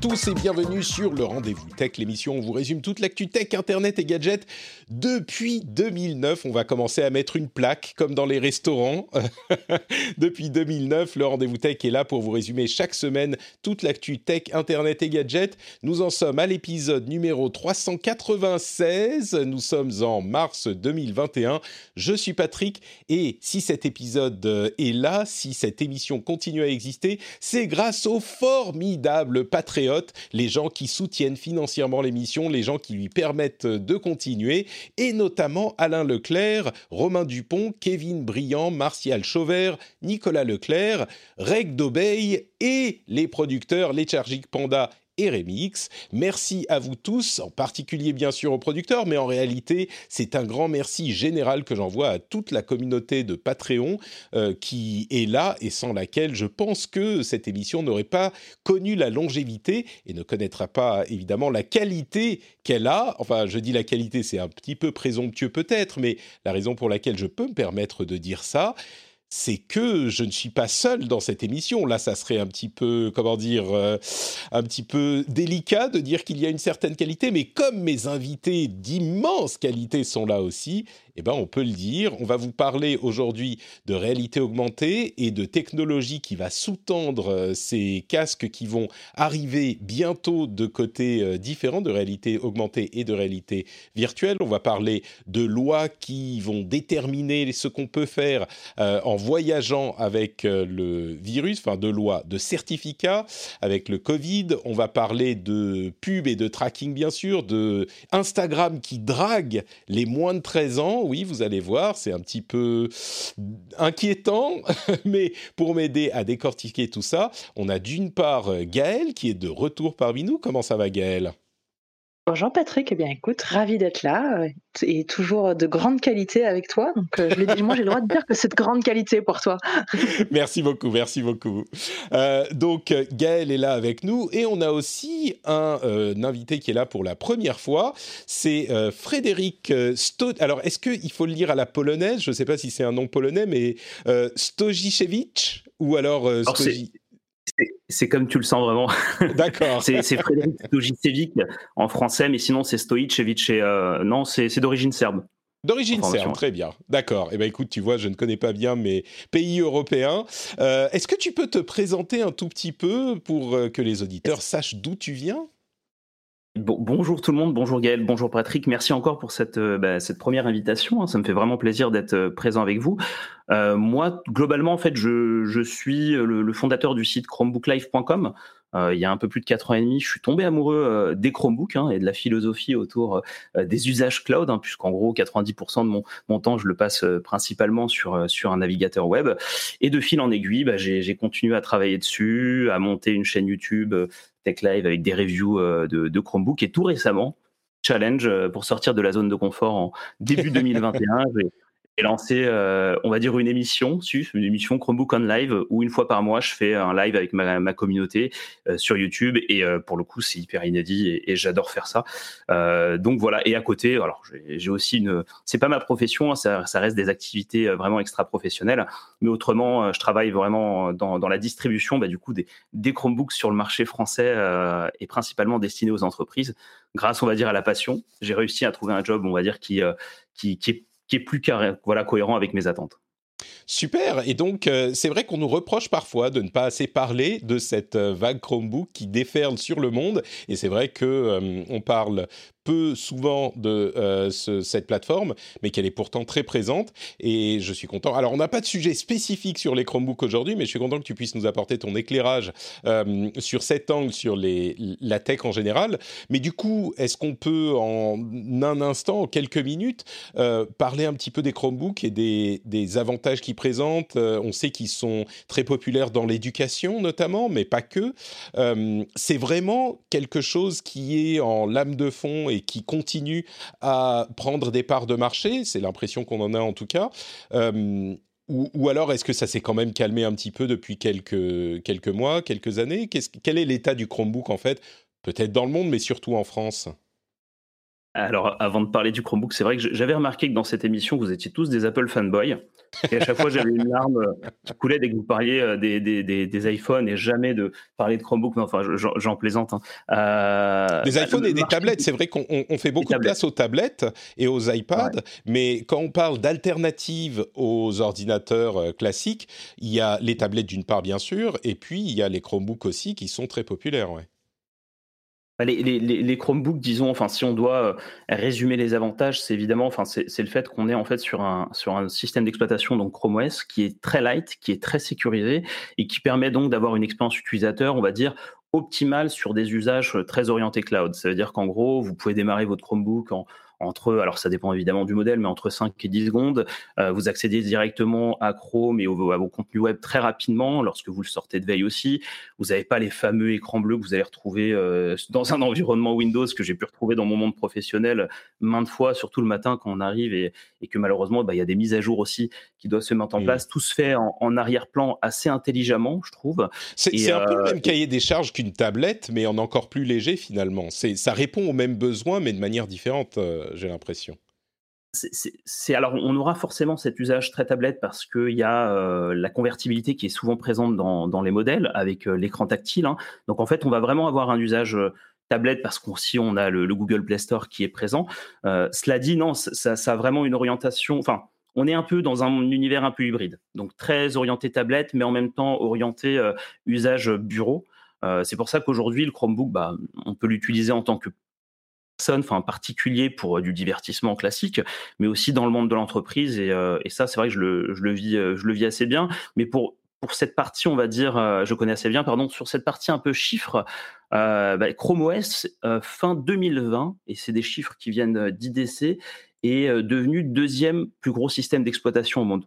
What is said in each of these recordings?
tous et bienvenue sur le Rendez-vous Tech, l'émission où on vous résume toute l'actu tech, internet et gadgets depuis 2009. On va commencer à mettre une plaque comme dans les restaurants. depuis 2009, le Rendez-vous Tech est là pour vous résumer chaque semaine toute l'actu tech, internet et gadgets. Nous en sommes à l'épisode numéro 396. Nous sommes en mars 2021. Je suis Patrick et si cet épisode euh, est là, si cette émission continue à exister, c'est grâce aux formidables les gens qui soutiennent financièrement l'émission, les gens qui lui permettent de continuer, et notamment Alain Leclerc, Romain Dupont, Kevin Briand, Martial Chauvert, Nicolas Leclerc, Reg Daubeil et les producteurs Lethargic Panda et Remix. Merci à vous tous, en particulier bien sûr aux producteurs, mais en réalité, c'est un grand merci général que j'envoie à toute la communauté de Patreon euh, qui est là et sans laquelle je pense que cette émission n'aurait pas connu la longévité et ne connaîtra pas évidemment la qualité qu'elle a. Enfin, je dis la qualité, c'est un petit peu présomptueux peut-être, mais la raison pour laquelle je peux me permettre de dire ça, c'est que je ne suis pas seul dans cette émission. Là, ça serait un petit peu, comment dire, euh, un petit peu délicat de dire qu'il y a une certaine qualité, mais comme mes invités d'immense qualité sont là aussi, eh ben, on peut le dire. On va vous parler aujourd'hui de réalité augmentée et de technologie qui va sous-tendre euh, ces casques qui vont arriver bientôt de côtés euh, différents, de réalité augmentée et de réalité virtuelle. On va parler de lois qui vont déterminer ce qu'on peut faire euh, en voyageant avec le virus, enfin de lois, de certificats avec le Covid. On va parler de pub et de tracking, bien sûr, de Instagram qui drague les moins de 13 ans oui, vous allez voir, c'est un petit peu inquiétant, mais pour m'aider à décortiquer tout ça, on a d'une part Gaël qui est de retour parmi nous. Comment ça va Gaël Bonjour Patrick, eh bien écoute, ravi d'être là euh, et toujours de grande qualité avec toi. Donc euh, je l'ai moi j'ai le droit de dire que c'est de grande qualité pour toi. merci beaucoup, merci beaucoup. Euh, donc Gaël est là avec nous et on a aussi un, invité qui est là pour la première fois. C'est Frédéric Sto. Alors est-ce qu'il faut le lire à la polonaise? Je ne sais pas si c'est un nom polonais, mais Stojicewicz ou alors, alors c'est comme tu le sens vraiment. D'accord. c'est Frédéric Stojicevic en français, mais sinon c'est Stojicevic et euh, non, c'est d'origine serbe. D'origine serbe, très bien. D'accord. Eh bien, écoute, tu vois, je ne connais pas bien mes pays européens. Euh, est-ce que tu peux te présenter un tout petit peu pour euh, que les auditeurs sachent d'où tu viens? Bonjour tout le monde, bonjour Gaël, bonjour Patrick. Merci encore pour cette, bah, cette première invitation. Hein. Ça me fait vraiment plaisir d'être présent avec vous. Euh, moi, globalement, en fait, je, je suis le, fondateur du site chromebooklife.com. Euh, il y a un peu plus de quatre ans et demi, je suis tombé amoureux euh, des Chromebooks hein, et de la philosophie autour des usages cloud, hein, puisqu'en gros 90% de mon, mon, temps je le passe principalement sur sur un navigateur web. Et de fil en aiguille, bah, j'ai continué à travailler dessus, à monter une chaîne YouTube Tech Live avec des reviews de, de Chromebook. Et tout récemment, challenge pour sortir de la zone de confort en début 2021. J'ai lancé, euh, on va dire, une émission, une émission Chromebook on Live, où une fois par mois, je fais un live avec ma, communauté euh, sur YouTube. Et euh, pour le coup, c'est hyper inédit et, j'adore faire ça. donc voilà. Et à côté, alors j'ai aussi une, c'est pas ma profession, hein, ça, reste des activités vraiment extra professionnelles. Mais autrement, je travaille vraiment dans, la distribution, bah, du coup, des, des Chromebooks sur le marché français et principalement destinés aux entreprises. Grâce, on va dire, à la passion, j'ai réussi à trouver un job, on va dire, qui, qui, qui est qui est plus voilà, cohérent avec mes attentes. Super. Et donc, euh, c'est vrai qu'on nous reproche parfois de ne pas assez parler de cette euh, vague Chromebook qui déferle sur le monde. Et c'est vrai que euh, on parle peu souvent de euh, cette plateforme, mais qu'elle est pourtant très présente. Et je suis content. Alors, on n'a pas de sujet spécifique sur les Chromebooks aujourd'hui, mais je suis content que tu puisses nous apporter ton éclairage euh, sur cet angle, sur la tech en général. Mais du coup, est-ce qu'on peut en un instant, en quelques minutes, euh, parler un petit peu des Chromebooks et des, des avantages qu'ils présentent? On sait qu'ils sont très populaires dans l'éducation notamment, mais pas que. C'est vraiment quelque chose qui est en lame de fond et qui continue à prendre des parts de marché. C'est l'impression qu'on en a en tout cas. Euh, ou, alors est-ce que ça s'est quand même calmé un petit peu depuis quelques, quelques mois, quelques années? Quel est l'état du Chromebook en fait? Peut-être dans le monde, mais surtout en France alors, avant de parler du Chromebook, c'est vrai que j'avais remarqué que dans cette émission, vous étiez tous des Apple fanboys. Et à chaque fois, j'avais une larme euh, qui coulait dès que vous parliez euh, des, des, des, iPhones et jamais de parler de Chromebook. enfin, j'en plaisante. Hein. Euh, des iPhones et des tablettes. C'est vrai qu'on fait beaucoup de place aux tablettes et aux iPads, mais quand on parle d'alternatives aux ordinateurs classiques, il y a les tablettes d'une part, bien sûr, et puis il y a les Chromebooks aussi qui sont très populaires. Ouais. Bah, les, Chromebooks, disons, enfin, si on doit euh, résumer les avantages, c'est évidemment, enfin, c'est le fait qu'on est en fait sur un sur un système d'exploitation donc Chrome OS qui est très light, qui est très sécurisé et qui permet donc d'avoir une expérience utilisateur, on va dire optimale sur des usages très orientés cloud. Ça veut dire qu'en gros, vous pouvez démarrer votre Chromebook en entre, alors ça dépend évidemment du modèle, mais entre 5 et 10 secondes. Euh, vous accédez directement à Chrome et à vos contenus web très rapidement lorsque vous le sortez de veille aussi. Vous n'avez pas les fameux écrans bleus que vous allez retrouver euh, dans un environnement Windows que j'ai pu retrouver dans mon monde professionnel maintes fois, surtout le matin quand on arrive et, que malheureusement, bah, il y a des mises à jour aussi qui doivent se mettre en place. Tout se fait en, arrière-plan assez intelligemment, je trouve. C'est un peu le euh, même cahier des charges qu'une tablette, mais en encore plus léger finalement. Ça répond aux mêmes besoins, mais de manière différente j'ai l'impression. Alors on aura forcément cet usage très tablette parce qu'il y a euh, la convertibilité qui est souvent présente dans, les modèles avec euh, l'écran tactile. Hein. Donc en fait, on va vraiment avoir un usage euh, tablette parce qu'aussi on a le, Google Play Store qui est présent. cela dit, non, ça, ça, a vraiment une orientation. Enfin, on est un peu dans un univers un peu hybride, donc très orienté tablette, mais en même temps orienté usage bureau. c'est pour ça qu'aujourd'hui le Chromebook, bah, on peut l'utiliser en tant que enfin en particulier pour euh, du divertissement classique, mais aussi dans le monde de l'entreprise. Et, euh, ça, c'est vrai que je le, vis, euh, je le vis assez bien. Mais pour pour cette partie, on va dire, je connais assez bien, pardon, sur cette partie un peu chiffres, bah, Chrome OS fin 2020, et c'est des chiffres qui viennent d'IDC, est devenu deuxième plus gros système d'exploitation au monde.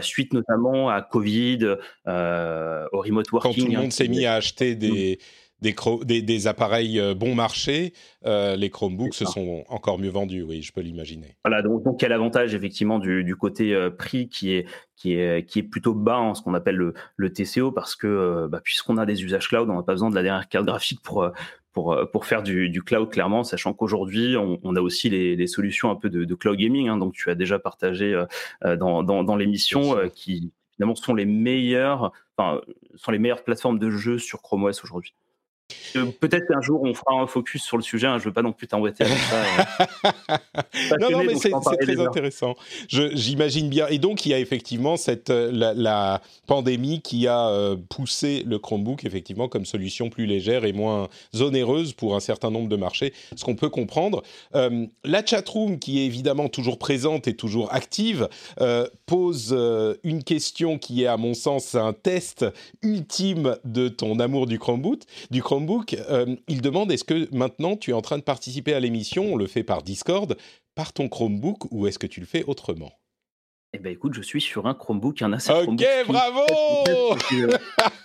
suite notamment à Covid, au remote working. Quand tout le monde s'est mis à acheter des, des, des, appareils euh, bon marché, euh, les Chromebooks se sont encore mieux vendus, oui, je peux l'imaginer. Voilà, donc, donc quel avantage effectivement du, côté euh, prix qui est, qui, est, qui est plutôt bas en ce qu'on appelle le, le, TCO, parce que bah, puisqu'on a des usages cloud, on n'a pas besoin de la dernière carte graphique pour, pour, pour faire du, du cloud, clairement, sachant qu'aujourd'hui, on, a aussi les, les, solutions un peu de, de cloud gaming, hein, donc tu as déjà partagé dans, dans, dans l'émission, qui finalement sont les meilleures, enfin, sont les meilleures plateformes de jeux sur Chrome OS aujourd'hui. Euh, peut-être qu'un jour on fera un focus sur le sujet. Hein, je veux pas non plus t'embêter avec ça. Euh. non, non, mais c'est très intéressant. J'imagine bien. Et donc il y a effectivement cette euh, la, pandémie qui a poussé le Chromebook effectivement comme solution plus légère et moins onéreuse pour un certain nombre de marchés, ce qu'on peut comprendre. la chatroom qui est évidemment toujours présente et toujours active pose une question qui est à mon sens un test ultime de ton amour du Chromebook. Du Chromebook Chromebook, euh, il demande est-ce que maintenant tu es en train de participer à l'émission, on le fait par Discord, par ton Chromebook ou est-ce que tu le fais autrement? Eh ben écoute, je suis sur un Chromebook, un assez Ok, bravo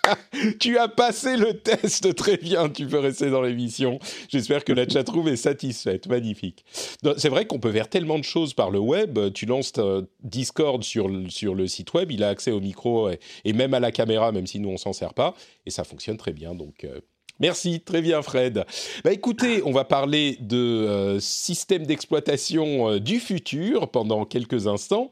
Tu as passé le test très bien, tu peux rester dans l'émission. J'espère que la chatroom est satisfaite, magnifique. C'est vrai qu'on peut faire tellement de choses par le web. Tu lances Discord sur, sur le site web, il a accès au micro et, même à la caméra, même si nous on s'en sert pas, et ça fonctionne très bien. Donc euh, Merci, très bien Fred. Bah écoutez, on va parler de euh, système d'exploitation euh, du futur pendant quelques instants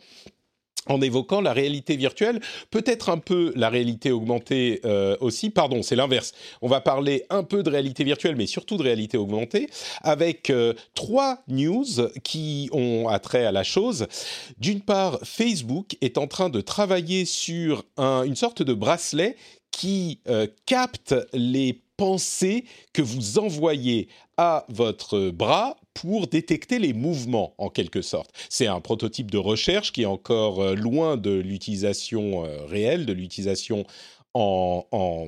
en évoquant la réalité virtuelle, peut-être un peu la réalité augmentée euh, aussi, pardon, c'est l'inverse. On va parler un peu de réalité virtuelle, mais surtout de réalité augmentée, avec trois news qui ont attrait à la chose. D'une part, Facebook est en train de travailler sur une sorte de bracelet qui capte les pensée que vous envoyez à votre bras pour détecter les mouvements en quelque sorte. C'est un prototype de recherche qui est encore euh, loin de l'utilisation euh, réelle, de l'utilisation en, en,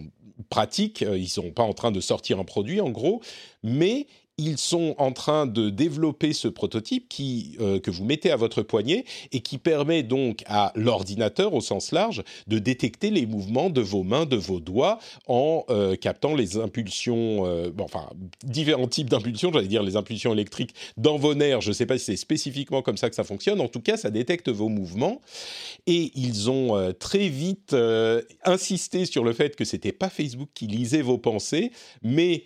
pratique. Euh, ils ne sont pas en train de sortir un produit en gros, mais ils sont en train de développer ce prototype qui, euh, que vous mettez à votre poignet et qui permet donc à l'ordinateur au sens large de détecter les mouvements de vos mains, de vos doigts en euh, captant les impulsions, euh, enfin différents types d'impulsions, j'allais dire les impulsions électriques dans vos nerfs. Je ne sais pas si c'est spécifiquement comme ça que ça fonctionne. En tout cas, ça détecte vos mouvements et ils ont très vite insisté sur le fait que c'était pas Facebook qui lisait vos pensées, mais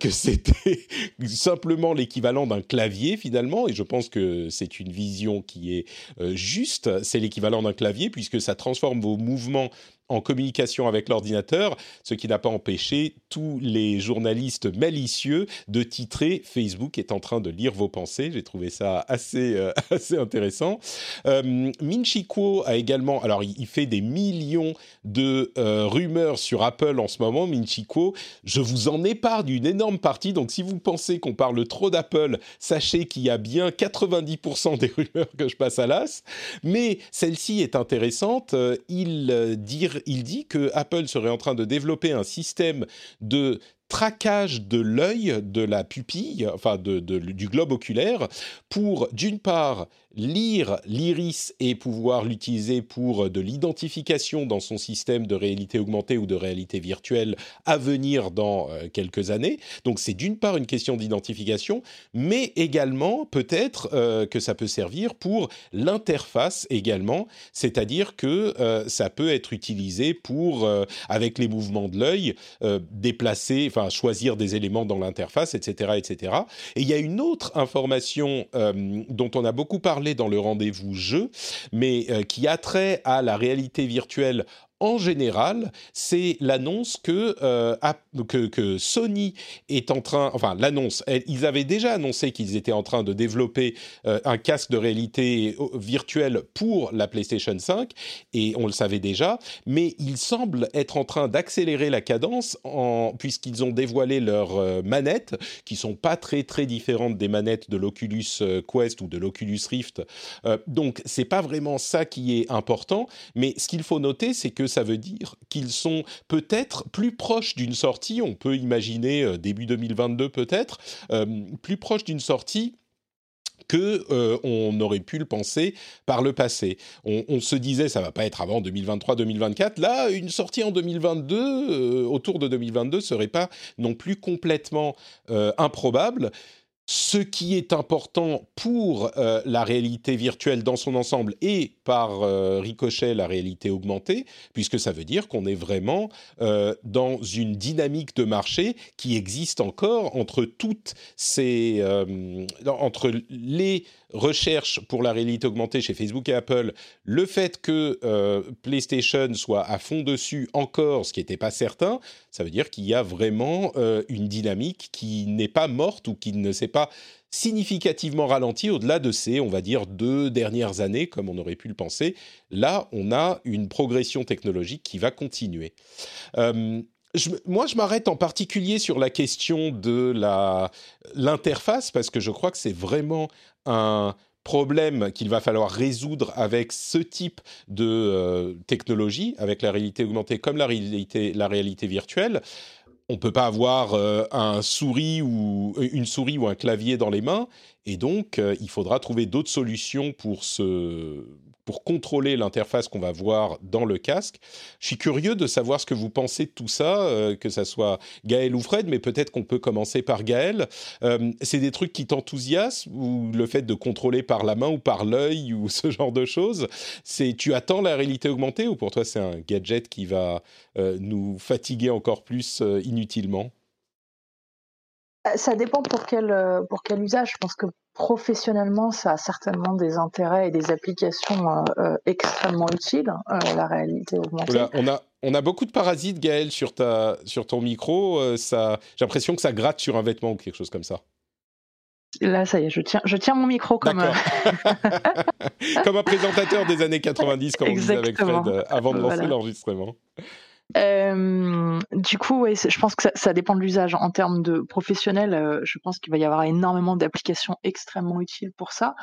que c'était simplement l'équivalent d'un clavier finalement, et je pense que c'est une vision qui est juste. C'est l'équivalent d'un clavier puisque ça transforme vos mouvements en communication avec l'ordinateur, ce qui n'a pas empêché tous les journalistes malicieux de titrer Facebook est en train de lire vos pensées. J'ai trouvé ça assez, euh, assez intéressant. Euh, Minchi Kuo a également, alors il, fait des millions de euh, rumeurs sur Apple en ce moment, Minchi Kuo. Je vous en épargne une énorme partie, donc si vous pensez qu'on parle trop d'Apple, sachez qu'il y a bien 90% des rumeurs que je passe à l'as. Mais celle-ci est intéressante. Il il dit que Apple serait en train de développer un système de traquage de l'œil, de la pupille, enfin du globe oculaire, pour d'une part lire l'iris et pouvoir l'utiliser pour de l'identification dans son système de réalité augmentée ou de réalité virtuelle à venir dans euh, quelques années. Donc c'est d'une part une question d'identification, mais également peut-être euh, que ça peut servir pour l'interface également, c'est-à-dire que euh, ça peut être utilisé pour, avec les mouvements de l'œil, déplacer, enfin choisir des éléments dans l'interface, etc., etc. Et il y a une autre information dont on a beaucoup parlé dans le rendez-vous jeu, mais euh, qui a trait à la réalité virtuelle en général, c'est l'annonce que, euh, que, que, Sony est en train, enfin l'annonce, ils avaient déjà annoncé qu'ils étaient en train de développer euh, un casque de réalité virtuelle pour la PlayStation 5, et on le savait déjà, mais ils semblent être en train d'accélérer la cadence en, puisqu'ils ont dévoilé leurs euh, manettes, qui sont pas très très différentes des manettes de l'Oculus Quest ou de l'Oculus Rift. donc c'est pas vraiment ça qui est important, mais ce qu'il faut noter, c'est que ça veut dire qu'ils sont peut-être plus proches d'une sortie, on peut imaginer euh, début 2022 peut-être, euh, plus proches d'une sortie que euh, on aurait pu le penser par le passé. On, se disait ça va pas être avant 2023-2024. Là, une sortie en 2022, autour de 2022, serait pas non plus complètement improbable. Ce qui est important pour euh, la réalité virtuelle dans son ensemble et par euh, ricochet la réalité augmentée, puisque ça veut dire qu'on est vraiment euh, dans une dynamique de marché qui existe encore entre toutes ces, entre les recherche pour la réalité augmentée chez Facebook et Apple, le fait que euh, PlayStation soit à fond dessus encore, ce qui n'était pas certain, ça veut dire qu'il y a vraiment euh, une dynamique qui n'est pas morte ou qui ne s'est pas significativement ralentie au-delà de ces, on va dire, deux dernières années, comme on aurait pu le penser. Là, on a une progression technologique qui va continuer. Euh, moi, je m'arrête en particulier sur la question de l'interface parce que je crois que c'est vraiment un problème qu'il va falloir résoudre avec ce type de euh, technologie, avec la réalité augmentée comme la réalité, virtuelle. On peut pas avoir euh, un souris ou une souris ou un clavier dans les mains, et donc euh, il faudra trouver d'autres solutions pour ce pour contrôler l'interface qu'on va voir dans le casque. Je suis curieux de savoir ce que vous pensez de tout ça, euh, que ça soit Gaël ou Fred, mais peut-être qu'on peut commencer par Gaël. Euh, c'est des trucs qui t'enthousiasment ou le fait de contrôler par la main ou par l'œil ou ce genre de choses. C'est tu attends la réalité augmentée ou pour toi c'est un gadget qui va euh, nous fatiguer encore plus inutilement? Ça dépend pour quel, pour quel usage. Je pense que professionnellement, ça a certainement des intérêts et des applications euh, euh, extrêmement utiles, euh, la réalité augmentée. on, a, on a beaucoup de parasites, Gaël, sur, ta, sur ton micro. ça, j'ai l'impression que ça gratte sur un vêtement ou quelque chose comme ça. Là, ça y est, je tiens, je tiens mon micro comme... comme un présentateur des années 90, comme on disait avec Fred avant de lancer l'enregistrement. Euh, du coup, ouais, je pense que ça, ça, dépend de l'usage. En termes de professionnel, euh, je pense qu'il va y avoir énormément d'applications extrêmement utiles pour ça.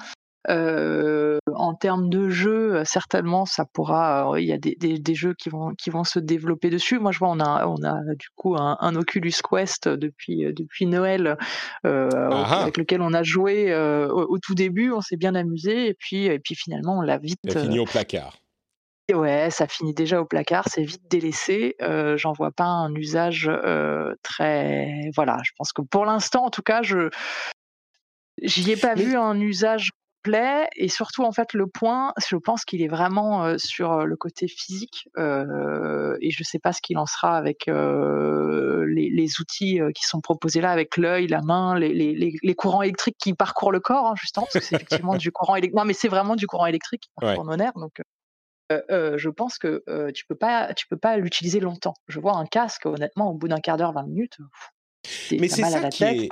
Euh, en termes de jeux, certainement, ça pourra. Il y a des, des, des, jeux qui vont qui vont se développer dessus. Moi, je vois, on a on a du coup un, un Oculus Quest depuis depuis Noël euh, avec lequel on a joué au, au, tout début. On s'est bien amusé et puis et puis finalement, on l'a vite. Fini au placard. Ouais, ça finit déjà au placard, c'est vite délaissé. Euh, J'en vois pas un usage euh, très. Voilà, je pense que pour l'instant, en tout cas, je j'y ai pas vu un usage plaît et surtout en fait le point, je pense qu'il est vraiment sur le côté physique et je sais pas ce qu'il en sera avec les, les, outils qui sont proposés là avec l'œil, la main, les, les, les, courants électriques qui parcourent le corps hein, justement parce que c'est effectivement du courant électrique. Non mais c'est vraiment du courant électrique qui parcourt nos nerfs je pense que tu peux pas, tu peux pas l'utiliser longtemps. Je vois un casque, honnêtement, au bout d'un quart d'heure, 20 minutes, mais c'est ça qui est...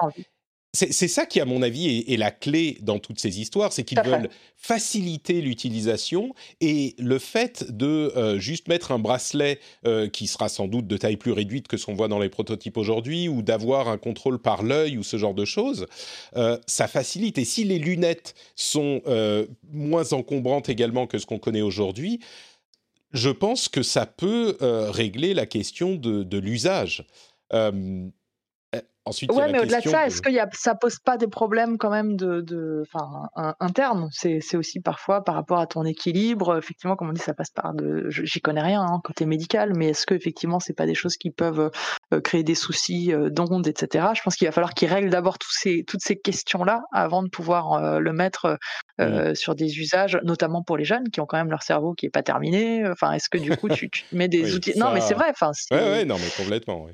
C'est ça qui, à mon avis, est, la clé dans toutes ces histoires, c'est qu'ils veulent faciliter l'utilisation et le fait de euh, juste mettre un bracelet euh, qui sera sans doute de taille plus réduite que ce qu'on voit dans les prototypes aujourd'hui, ou d'avoir un contrôle par l'œil ou ce genre de choses, euh, ça facilite. Et si les lunettes sont moins encombrantes également que ce qu'on connaît aujourd'hui, je pense que ça peut régler la question de, de l'usage. Ensuite, ouais, mais au-delà de ça, est-ce que y a, ça pose pas des problèmes quand même de, de internes C'est aussi parfois par rapport à ton équilibre. Effectivement, comme on dit, ça passe par de. J'y connais rien hein, côté médical, mais est-ce que effectivement, c'est pas des choses qui peuvent euh, créer des soucis euh, d'ondes, etc. Je pense qu'il va falloir qu'ils règlent d'abord tous ces, toutes ces questions-là avant de pouvoir euh, le mettre mmh. sur des usages, notamment pour les jeunes qui ont quand même leur cerveau qui est pas terminé. Enfin, est-ce que du coup, tu, tu mets des outils? Non, mais c'est vrai. Enfin, ouais, ouais, non, mais complètement. Oui.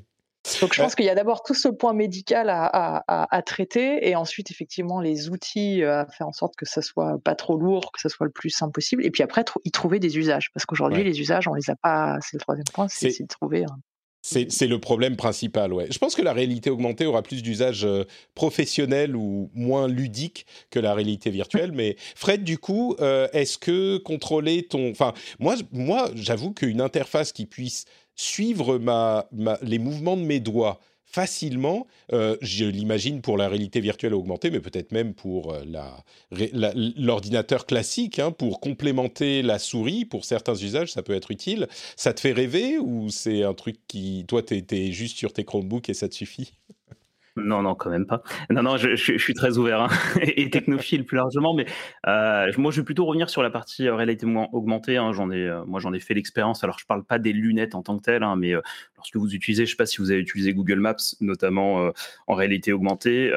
Donc je pense qu'il y a d'abord tout ce point médical à, traiter et ensuite effectivement les outils euh, à faire en sorte que ça soit pas trop lourd, que ça soit le plus simple possible et puis après y trouver des usages parce qu'aujourd'hui les usages on les a pas. C'est le troisième point, c'est de trouver. C'est le problème principal, ouais. Je pense que la réalité augmentée aura plus d'usage euh, professionnel ou moins ludique que la réalité virtuelle. Mais Fred, du coup, euh, est-ce que contrôler ton... Enfin, moi, moi j'avoue qu'une interface qui puisse suivre les mouvements de mes doigts facilement, euh, je l'imagine pour la réalité virtuelle augmentée, mais peut-être même pour euh, l'ordinateur classique, hein, pour complémenter la souris, pour certains usages, ça peut être utile. Ça te fait rêver ou c'est un truc qui, toi, tu es, juste sur tes Chromebooks et ça te suffit? Non, non, quand même pas. Non, non, je, suis très ouvert hein, et technophile plus largement, mais euh, moi, je vais plutôt revenir sur la partie euh, réalité augmentée. Hein, j'en ai, euh, moi, j'en ai fait l'expérience. Alors, je parle pas des lunettes en tant que telles, hein, mais lorsque vous utilisez, je sais pas si vous avez utilisé Google Maps, notamment en réalité augmentée.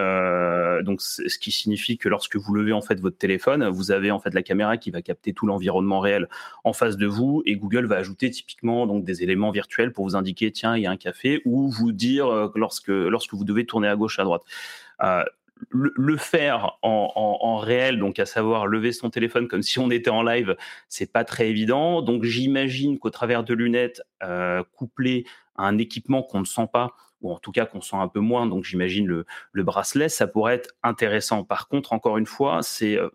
donc, ce qui signifie que lorsque vous levez en fait votre téléphone, vous avez en fait la caméra qui va capter tout l'environnement réel en face de vous, et Google va ajouter typiquement donc des éléments virtuels pour vous indiquer tiens, il y a un café, ou vous dire lorsque lorsque vous devez tourner à gauche, à droite. Euh, le, faire en, réel, donc à savoir lever son téléphone comme si on était en live, c'est pas très évident. Donc j'imagine qu'au travers de lunettes euh, couplées à un équipement qu'on ne sent pas, ou en tout cas qu'on sent un peu moins, donc j'imagine le, bracelet, ça pourrait être intéressant. Par contre, encore une fois, c'est euh,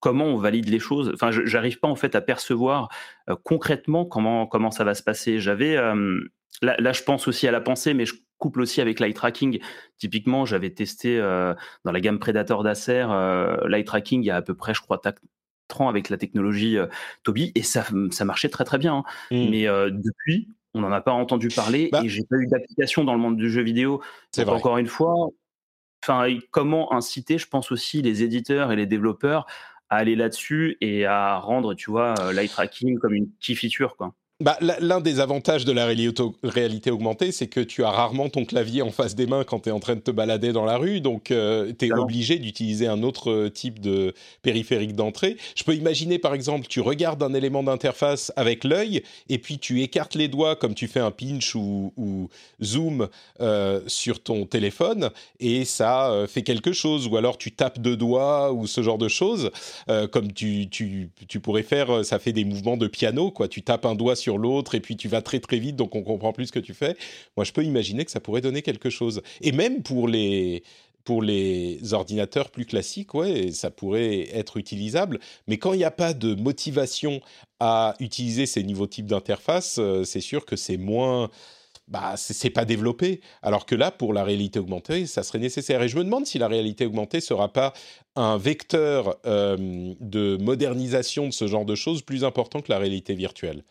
comment on valide les choses? Enfin, j'arrive pas en fait à percevoir concrètement comment comment ça va se passer. J'avais là, là, je pense aussi à la pensée, mais je couple aussi avec l'eye tracking. Typiquement, j'avais testé euh, dans la gamme Predator d'Acer euh, l'eye tracking il y a à peu près, je crois, 4 ans avec la technologie euh, Toby et ça, ça marchait très très bien. Hein. Mmh. Mais depuis, on n'en a pas entendu parler bah et j'ai pas eu d'application dans le monde du jeu vidéo. C'est encore une fois. Enfin, comment inciter, je pense aussi, les éditeurs et les développeurs à aller là-dessus et à rendre, tu vois, l'eye tracking comme une key feature, quoi. Bah, L'un des avantages de la réalité augmentée, c'est que tu as rarement ton clavier en face des mains quand tu es en train de te balader dans la rue, donc euh, tu es obligé d'utiliser un autre euh, type de périphérique d'entrée. Je peux imaginer par exemple, tu regardes un élément d'interface avec l'œil, et puis tu écartes les doigts comme tu fais un pinch ou, zoom euh, sur ton téléphone, et ça fait quelque chose, ou alors tu tapes deux doigts ou ce genre de choses, comme tu, tu, tu pourrais faire, ça fait des mouvements de piano, quoi. Tu tapes un doigt sur l'autre et puis tu vas très très vite donc on comprend plus ce que tu fais. Moi, je peux imaginer que ça pourrait donner quelque chose. Et même pour les pour les ordinateurs plus classiques, ouais, ça pourrait être utilisable. Mais quand il n'y a pas de motivation à utiliser ces nouveaux types d'interface, euh, c'est sûr que c'est moins bah, c'est pas développé. Alors que là, pour la réalité augmentée, ça serait nécessaire. Et je me demande si la réalité augmentée sera pas un vecteur euh, de modernisation de ce genre de choses plus important que la réalité virtuelle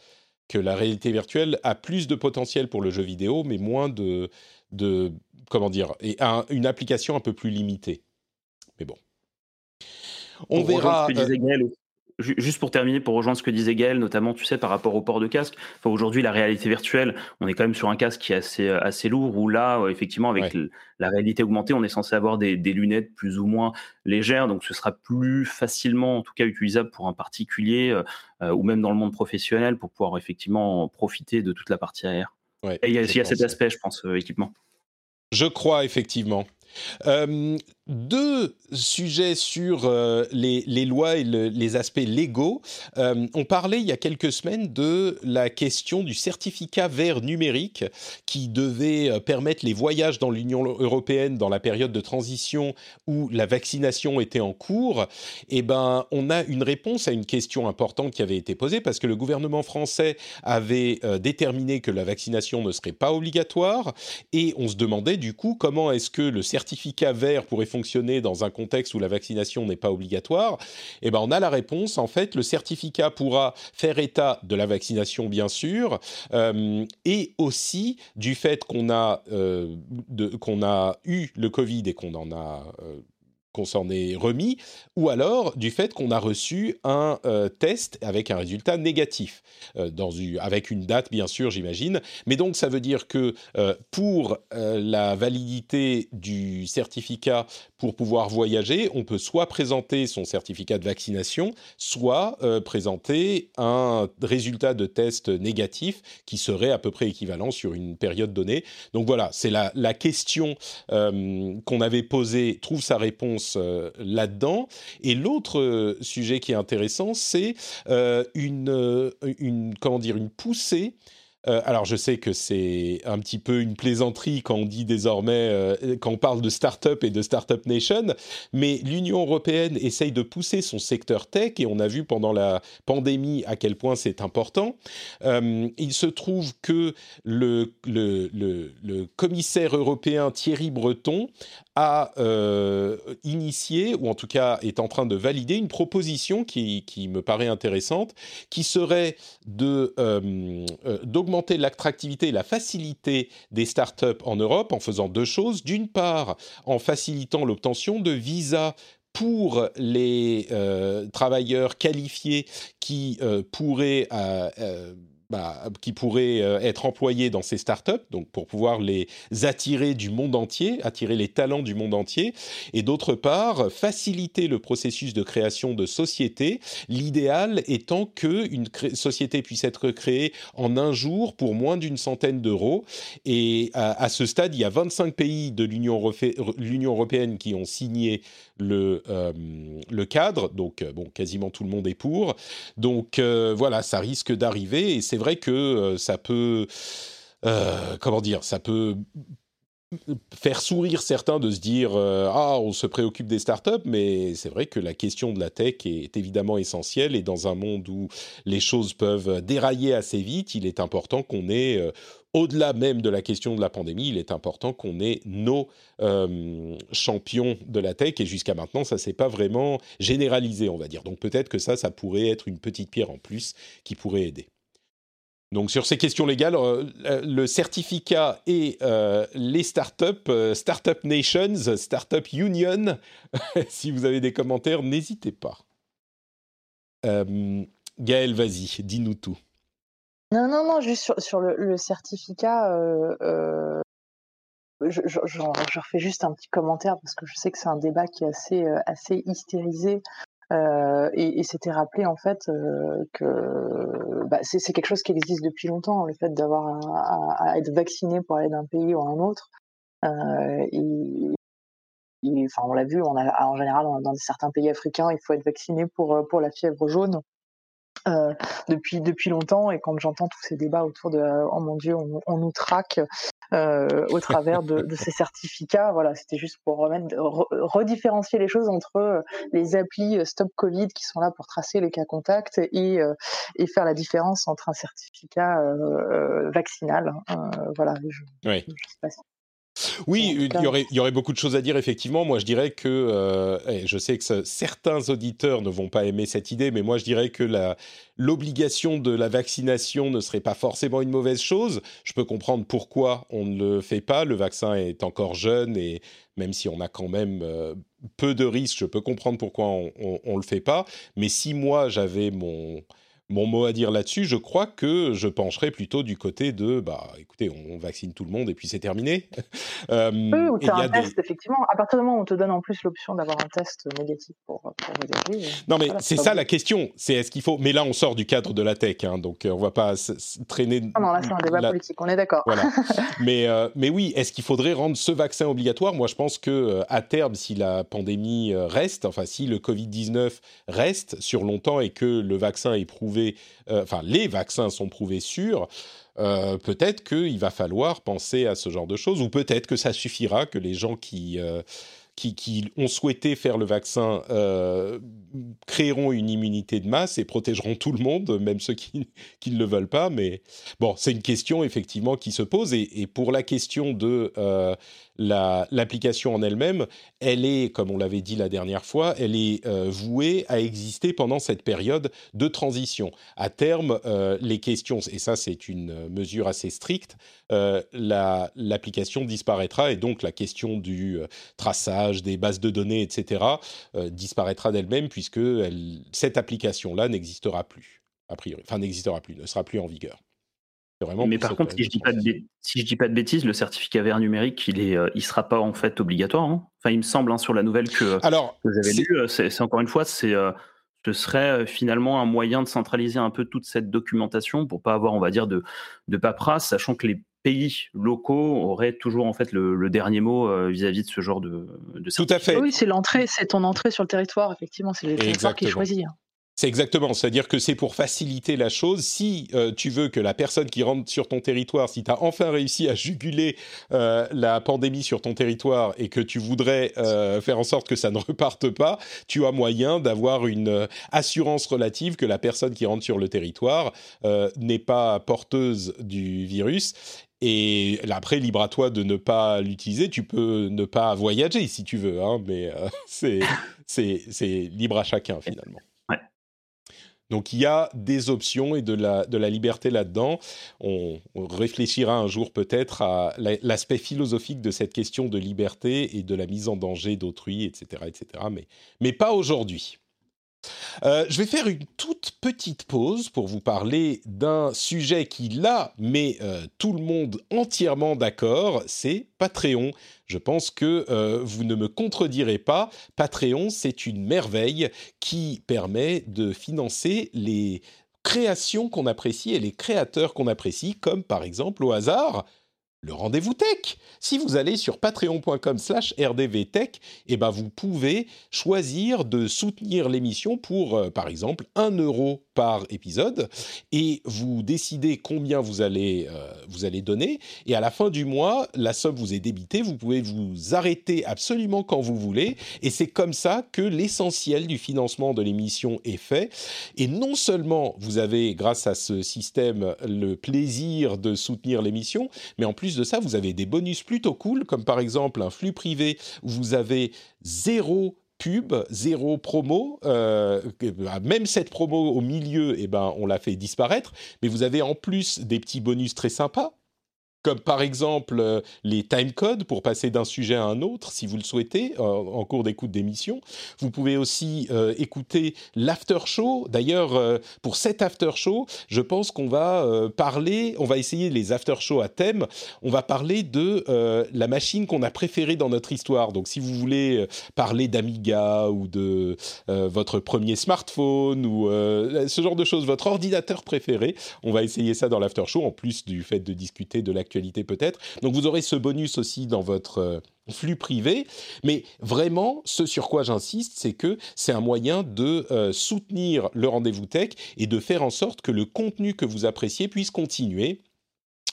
que la réalité virtuelle a plus de potentiel pour le jeu vidéo, mais moins de, de comment dire, et une application un peu plus limitée. Mais bon. On verra. Ce que disait Juste pour terminer, pour rejoindre ce que disait Gaël, notamment, tu sais, par rapport au port de casque. Enfin, aujourd'hui, la réalité virtuelle, on est quand même sur un casque qui est assez, euh, assez lourd, où là, euh, effectivement, avec la réalité augmentée, on est censé avoir des, lunettes plus ou moins légères, donc ce sera plus facilement, en tout cas, utilisable pour un particulier, euh, ou même dans le monde professionnel, pour pouvoir effectivement profiter de toute la partie aérienne. Et il y a, cet aspect, je pense, équipement. Je crois, effectivement. Euh, deux sujets sur euh, les, lois et les aspects légaux. Euh, on parlait il y a quelques semaines de la question du certificat vert numérique qui devait permettre les voyages dans l'Union européenne dans la période de transition où la vaccination était en cours. Eh ben, on a une réponse à une question importante qui avait été posée parce que le gouvernement français avait déterminé que la vaccination ne serait pas obligatoire et on se demandait du coup comment est-ce que le certificat vert pourrait fonctionner dans un contexte où la vaccination n'est pas obligatoire Eh ben, on a la réponse. En fait, le certificat pourra faire état de la vaccination, bien sûr, euh, et aussi du fait qu'on a, euh, qu'on a eu le Covid et qu'on en a euh, qu'on s'en est remis, ou alors du fait qu'on a reçu un euh, test avec un résultat négatif, euh, dans avec une date bien sûr j'imagine, mais donc ça veut dire que euh, pour la validité du certificat pour pouvoir voyager, on peut soit présenter son certificat de vaccination, soit présenter un résultat de test négatif qui serait à peu près équivalent sur une période donnée. Donc voilà, c'est la, la question qu'on avait posée, trouve sa réponse euh, là-dedans. Et l'autre euh, sujet qui est intéressant, c'est euh, une, comment dire, une poussée alors je sais que c'est un petit peu une plaisanterie quand on dit désormais, quand on parle de start-up et de start-up nation, mais l'Union européenne essaye de pousser son secteur tech et on a vu pendant la pandémie à quel point c'est important. il se trouve que le, le commissaire européen Thierry Breton a euh, initié, ou en tout cas est en train de valider, une proposition qui, me paraît intéressante, qui serait euh, euh, d'augmenter l'attractivité et la facilité des startups en Europe en faisant deux choses. D'une part, en facilitant l'obtention de visas pour les travailleurs qualifiés qui pourraient bah, qui pourraient euh, être employés dans ces startups, donc pour pouvoir les attirer du monde entier, attirer les talents du monde entier, et d'autre part faciliter le processus de création de sociétés. L'idéal étant que une société puisse être créée en un jour pour moins d'une centaine d'euros. Et à, ce stade, il y a 25 pays de l'Union européenne qui ont signé le, euh, le cadre, donc euh, bon, quasiment tout le monde est pour. Donc voilà, ça risque d'arriver et c'est vrai que euh, ça peut, euh, comment dire, ça peut faire sourire certains de se dire euh, ah on se préoccupe des startups mais c'est vrai que la question de la tech est évidemment essentielle et dans un monde où les choses peuvent dérailler assez vite il est important qu'on ait au-delà même de la question de la pandémie, il est important qu'on ait nos champions de la tech et jusqu'à maintenant, ça s'est pas vraiment généralisé, on va dire. Donc peut-être que ça, ça pourrait être une petite pierre en plus qui pourrait aider. Donc sur ces questions légales, euh, le certificat et euh, les startups, euh, Startup Nations, Startup Union, si vous avez des commentaires, n'hésitez pas. Gaël, vas-y, dis-nous tout. Non, non, non, juste sur, le, certificat, je, je, refais juste un petit commentaire parce que je sais que c'est un débat qui est assez, assez hystérisé euh, et, c'était rappelé en fait euh, que bah, c'est quelque chose qui existe depuis longtemps, le fait d'avoir à, être vacciné pour aller d'un pays ou à un autre. Euh, et, enfin, on l'a vu, en général dans, certains pays africains, il faut être vacciné pour la fièvre jaune. Euh, depuis depuis longtemps et quand j'entends tous ces débats autour de oh mon dieu on, on nous traque euh, au travers de, de, ces certificats. Voilà, c'était juste pour remettre, redifférencier les choses entre euh, les applis euh, Stop Covid qui sont là pour tracer les cas contacts et, et faire la différence entre un certificat vaccinal. voilà, je, oui. Oui, il y, aurait, il y aurait beaucoup de choses à dire, effectivement. Moi, je dirais que, euh, je sais que certains auditeurs ne vont pas aimer cette idée, mais moi, je dirais que l'obligation de la vaccination ne serait pas forcément une mauvaise chose. Je peux comprendre pourquoi on ne le fait pas. Le vaccin est encore jeune et même si on a quand même euh, peu de risques, je peux comprendre pourquoi on ne le fait pas. Mais si moi, j'avais mon mon mot à dire là-dessus, je crois que je pencherais plutôt du côté de, bah, écoutez, on, vaccine tout le monde et puis c'est terminé. euh, oui, ou tu as un test, effectivement. À partir du moment où on te donne en plus l'option d'avoir un test négatif pour, pour voyager. Euh, non, mais c'est ça la question. C'est est-ce qu'il faut. Mais là, on sort du cadre de la tech, hein, donc euh, on va pas traîner. Non, non, là, c'est un débat politique, on est d'accord. Voilà. mais, euh, mais oui, est-ce qu'il faudrait rendre ce vaccin obligatoire? Moi, je pense que à terme, si la pandémie reste, enfin, si le Covid-19 reste sur longtemps et que le vaccin est prouvé euh, enfin les vaccins sont prouvés sûrs, euh, peut-être qu'il va falloir penser à ce genre de choses, ou peut-être que ça suffira que les gens qui euh, qui, ont souhaité faire le vaccin créeront une immunité de masse et protégeront tout le monde, même ceux qui, ne le veulent pas. Mais bon, c'est une question effectivement qui se pose. Et, pour la question de euh, l'application en elle-même, elle est, comme on l'avait dit la dernière fois, elle est euh, vouée à exister pendant cette période de transition. À terme, les questions, et ça c'est une mesure assez stricte, l'application disparaîtra et donc la question du traçage, des bases de données, etc., euh, disparaîtra d'elle-même puisque cette application-là n'existera plus, a priori. Enfin, n'existera plus, ne sera plus en vigueur. Vraiment Mais par contre, si je, dis pas de si je dis pas de bêtises, le certificat vert numérique, il est, euh, il sera pas en fait obligatoire. Hein. enfin, il me semble hein, sur la nouvelle que, Alors, que j'avais lue, euh, c'est encore une fois, c'est ce serait finalement un moyen de centraliser un peu toute cette documentation pour pas avoir, on va dire, de, de paperasse, sachant que les pays locaux auraient toujours en fait le, dernier mot euh, vis-à-vis de ce genre de, de Tout à fait. Oui, c'est l'entrée, c'est ton entrée sur le territoire, effectivement, c'est le territoire qui choisit. Hein. C'est exactement, c'est-à-dire que c'est pour faciliter la chose. Si euh, tu veux que la personne qui rentre sur ton territoire, si tu as enfin réussi à juguler euh, la pandémie sur ton territoire et que tu voudrais faire en sorte que ça ne reparte pas, tu as moyen d'avoir une assurance relative que la personne qui rentre sur le territoire n'est pas porteuse du virus et après, libre à toi de ne pas l'utiliser. Tu peux ne pas voyager si tu veux, hein, mais euh, c'est libre à chacun finalement. Donc il y a des options et de la, liberté là-dedans. On, réfléchira un jour peut-être à l'aspect philosophique de cette question de liberté et de la mise en danger d'autrui, etc., etc. Mais, mais pas aujourd'hui. Euh, je vais faire une toute petite pause pour vous parler d'un sujet qui, là, met euh, tout le monde entièrement d'accord, c'est Patreon. Je pense que euh, vous ne me contredirez pas, Patreon, c'est une merveille qui permet de financer les créations qu'on apprécie et les créateurs qu'on apprécie, comme par exemple au hasard le rendez-vous tech. Si vous allez sur patreon.com slash rdvtech, eh ben vous pouvez choisir de soutenir l'émission pour, euh, par exemple, 1 euro par épisode. Et vous décidez combien vous allez, euh, vous allez donner. Et à la fin du mois, la somme vous est débitée, vous pouvez vous arrêter absolument quand vous voulez. Et c'est comme ça que l'essentiel du financement de l'émission est fait. Et non seulement vous avez grâce à ce système le plaisir de soutenir l'émission, mais en plus de ça, vous avez des bonus plutôt cool, comme par exemple un flux privé où vous avez zéro pub, zéro promo. Euh, même cette promo au milieu, eh ben, on l'a fait disparaître. Mais vous avez en plus des petits bonus très sympas comme par exemple euh, les timecodes pour passer d'un sujet à un autre, si vous le souhaitez, en cours d'écoute d'émission. Vous pouvez aussi euh, écouter l'after show. D'ailleurs, euh, pour cet after show, je pense qu'on va parler, on va essayer les after show à thème. On va parler de la machine qu'on a préférée dans notre histoire. Donc, si vous voulez parler d'Amiga ou de votre premier smartphone ou ce genre de choses, votre ordinateur préféré, on va essayer ça dans l'after show, en plus du fait de discuter de la peut-être. Donc vous aurez ce bonus aussi dans votre euh, flux privé. Mais vraiment, ce sur quoi j'insiste, c'est que c'est un moyen de euh, soutenir le rendez-vous tech et de faire en sorte que le contenu que vous appréciez puisse continuer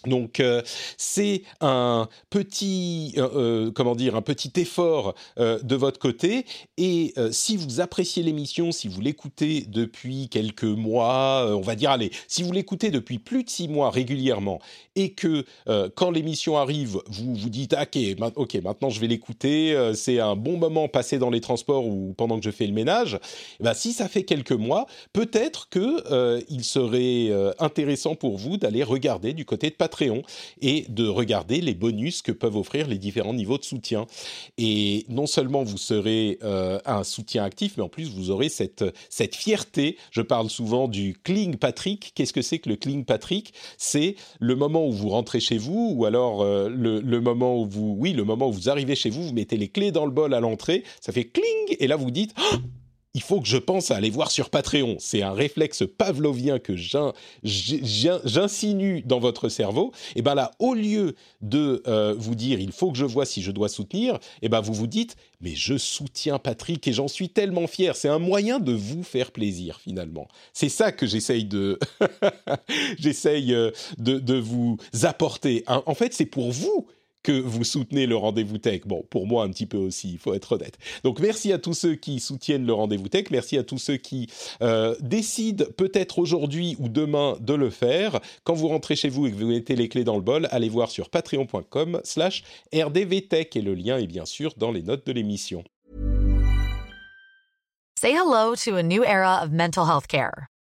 Donc euh, c'est un petit euh, euh, comment dire un petit effort de votre côté. Et si vous appréciez l'émission, si vous l'écoutez depuis quelques mois, on va dire allez, si vous l'écoutez depuis plus de six mois régulièrement et que quand l'émission arrive, vous vous dites ah, ok, ok maintenant je vais l'écouter, c'est un bon moment passé dans les transports ou pendant que je fais le ménage, eh ben, si ça fait quelques mois, peut-être que il serait intéressant pour vous d'aller regarder du côté de Et de regarder les bonus que peuvent offrir les différents niveaux de soutien. Et non seulement vous serez euh, un soutien actif, mais en plus vous aurez cette, cette fierté. Je parle souvent du Cling Patrick. Qu'est-ce que c'est que le Cling Patrick? C'est le moment où vous rentrez chez vous, ou alors euh, le, le, moment où vous, oui, le moment où vous arrivez chez vous, vous mettez les clés dans le bol à l'entrée, ça fait cling, et là vous dites. Oh il faut que je pense à aller voir sur Patreon. C'est un réflexe pavlovien que j'insinue dans votre cerveau. Et bien là, au lieu de euh, vous dire il faut que je vois si je dois soutenir, et ben vous vous dites mais je soutiens Patrick et j'en suis tellement fier. C'est un moyen de vous faire plaisir finalement. C'est ça que j'essaye de j'essaye euh, de, vous apporter. En fait, c'est pour vous que vous soutenez le rendez-vous tech. Bon, pour moi un petit peu aussi, il faut être honnête. Donc merci à tous ceux qui soutiennent le rendez-vous tech, merci à tous ceux qui euh, décident peut-être aujourd'hui ou demain de le faire. Quand vous rentrez chez vous et que vous mettez les clés dans le bol, allez voir sur patreon.com slash rdvtech et le lien est bien sûr dans les notes de l'émission. Say hello to a new era of mental health care.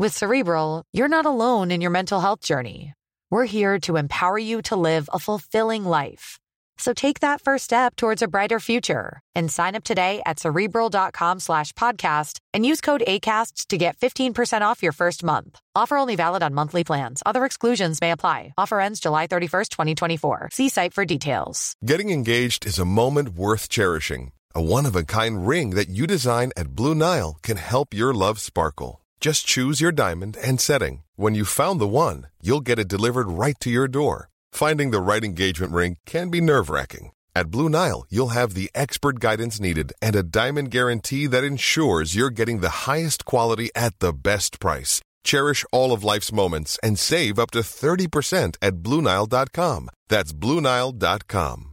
With Cerebral, you're not alone in your mental health journey. We're here to empower you to live a fulfilling life. So take that first step towards a brighter future and sign up today at cerebral.com slash podcast and use code ACasts to get 15% off your first month. Offer only valid on monthly plans. Other exclusions may apply. Offer ends July 31st, 2024. See site for details. Getting engaged is a moment worth cherishing. A one of a kind ring that you design at Blue Nile can help your love sparkle. Just choose your diamond and setting. When you found the one, you'll get it delivered right to your door. Finding the right engagement ring can be nerve wracking. At Blue Nile, you'll have the expert guidance needed and a diamond guarantee that ensures you're getting the highest quality at the best price. Cherish all of life's moments and save up to 30% at BlueNile.com. That's BlueNile.com.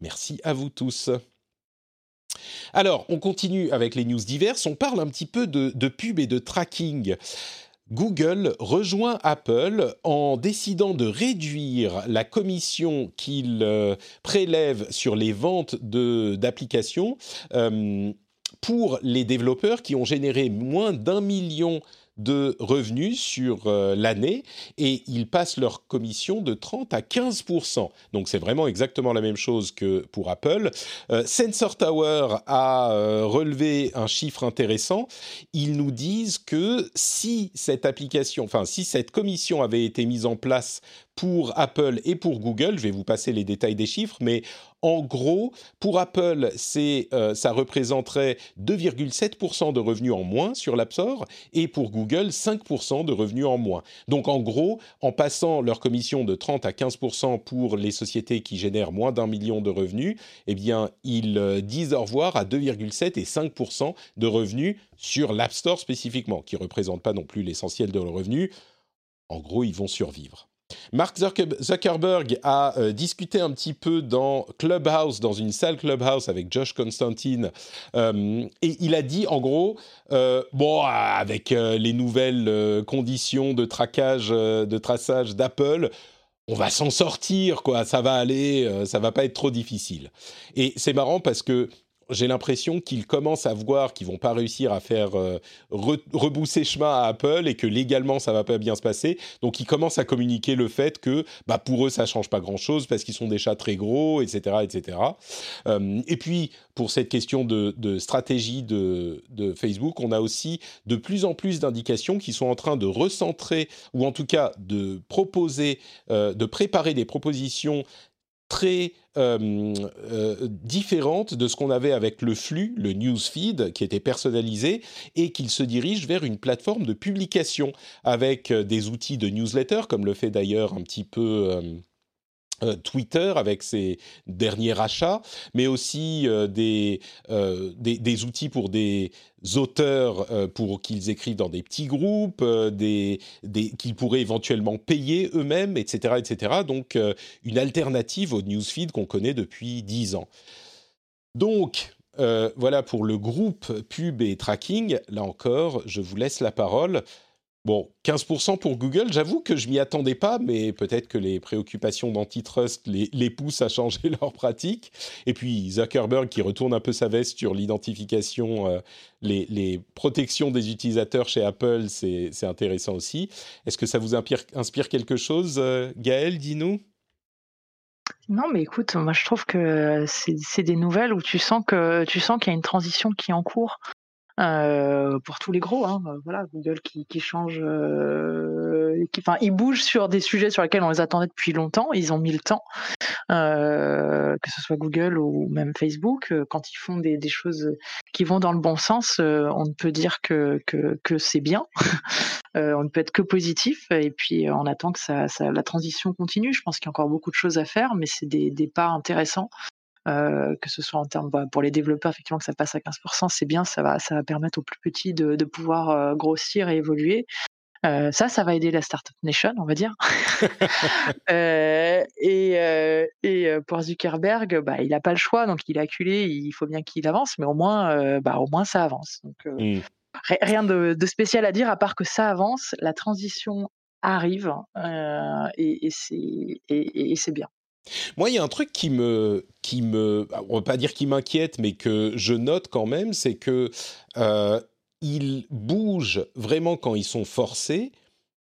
Merci à vous tous. Alors, on continue avec les news diverses. On parle un petit peu de, pub et de tracking. Google rejoint Apple en décidant de réduire la commission qu'il euh, prélève sur les ventes d'applications euh, pour les développeurs qui ont généré moins d'un million de revenus sur euh, l'année et ils passent leur commission de 30 à 15 Donc c'est vraiment exactement la même chose que pour Apple. Euh, Sensor Tower a euh, relevé un chiffre intéressant. Ils nous disent que si cette application, enfin si cette commission avait été mise en place pour Apple et pour Google, je vais vous passer les détails des chiffres, mais en gros, pour Apple, euh, ça représenterait 2,7% de revenus en moins sur l'App Store et pour Google, 5% de revenus en moins. Donc en gros, en passant leur commission de 30 à 15% pour les sociétés qui génèrent moins d'un million de revenus, eh bien, ils euh, disent au revoir à 2,7 et 5% de revenus sur l'App Store spécifiquement, qui ne représente pas non plus l'essentiel de leurs revenus. En gros, ils vont survivre. Mark Zuckerberg a euh, discuté un petit peu dans Clubhouse, dans une salle Clubhouse avec Josh Constantine, euh, et il a dit en gros, euh, bon, avec les nouvelles conditions de traçage d'Apple, on va s'en sortir, quoi, ça va aller, ça va pas être trop difficile. Et c'est marrant parce que j'ai l'impression qu'ils commencent à voir qu'ils vont pas réussir à faire euh, rebousser chemin à Apple et que légalement ça va pas bien se passer. Donc ils commencent à communiquer le fait que bah, pour eux ça change pas grand chose parce qu'ils sont déjà très gros, etc., etc. Euh, et puis pour cette question de, stratégie de, Facebook, on a aussi de plus en plus d'indications qui sont en train de recentrer ou en tout cas de proposer, euh, de préparer des propositions très euh, euh, différente de ce qu'on avait avec le flux, le newsfeed, qui était personnalisé, et qu'il se dirige vers une plateforme de publication avec euh, des outils de newsletter, comme le fait d'ailleurs un petit peu Twitter avec ses derniers rachats, mais aussi euh, des, euh, des, outils pour des auteurs pour qu'ils écrivent dans des petits groupes, qu'ils pourraient éventuellement payer eux-mêmes, etc., etc. Donc une alternative au newsfeed qu'on connaît depuis dix ans. Donc voilà pour le groupe pub et tracking. Là encore, je vous laisse la parole. Bon, 15% pour Google, j'avoue que je m'y attendais pas, mais peut-être que les préoccupations d'antitrust les, poussent à changer leur pratique. Et puis Zuckerberg qui retourne un peu sa veste sur l'identification, euh, les, protections des utilisateurs chez Apple, c'est intéressant aussi. Est-ce que ça vous inspire, inspire quelque chose, euh, Gaël, dis-nous? Non, mais écoute, moi je trouve que c'est des nouvelles où tu sens que tu sens qu'il y a une transition qui est en cours. Euh, pour tous les gros. Hein, euh, voilà, Google qui, qui change, euh, qui, enfin, ils bougent sur des sujets sur lesquels on les attendait depuis longtemps. Ils ont mis le temps, euh, que ce soit Google ou même Facebook, euh, quand ils font des, des choses qui vont dans le bon sens, on ne peut dire que que, que c'est bien. on ne peut être que positif. Et puis on attend que ça, ça, la transition continue. Je pense qu'il y a encore beaucoup de choses à faire, mais c'est des, des pas intéressants. Euh, que ce soit en termes bah, pour les développeurs, effectivement, que ça passe à 15%, c'est bien, ça va, ça va permettre aux plus petits de, de pouvoir euh, grossir et évoluer. Euh, ça, ça va aider la Startup Nation, on va dire. euh, et, euh, et pour Zuckerberg, bah, il n'a pas le choix, donc il est acculé, il faut bien qu'il avance, mais au moins, bah, au moins ça avance. Donc, mmh. Rien de, de, spécial à dire, à part que ça avance, la transition arrive, et, et c'est bien. Moi, il y a un truc qui me, qui me, on va pas dire qui m'inquiète, mais que je note quand même, c'est que euh, ils bougent vraiment quand ils sont forcés,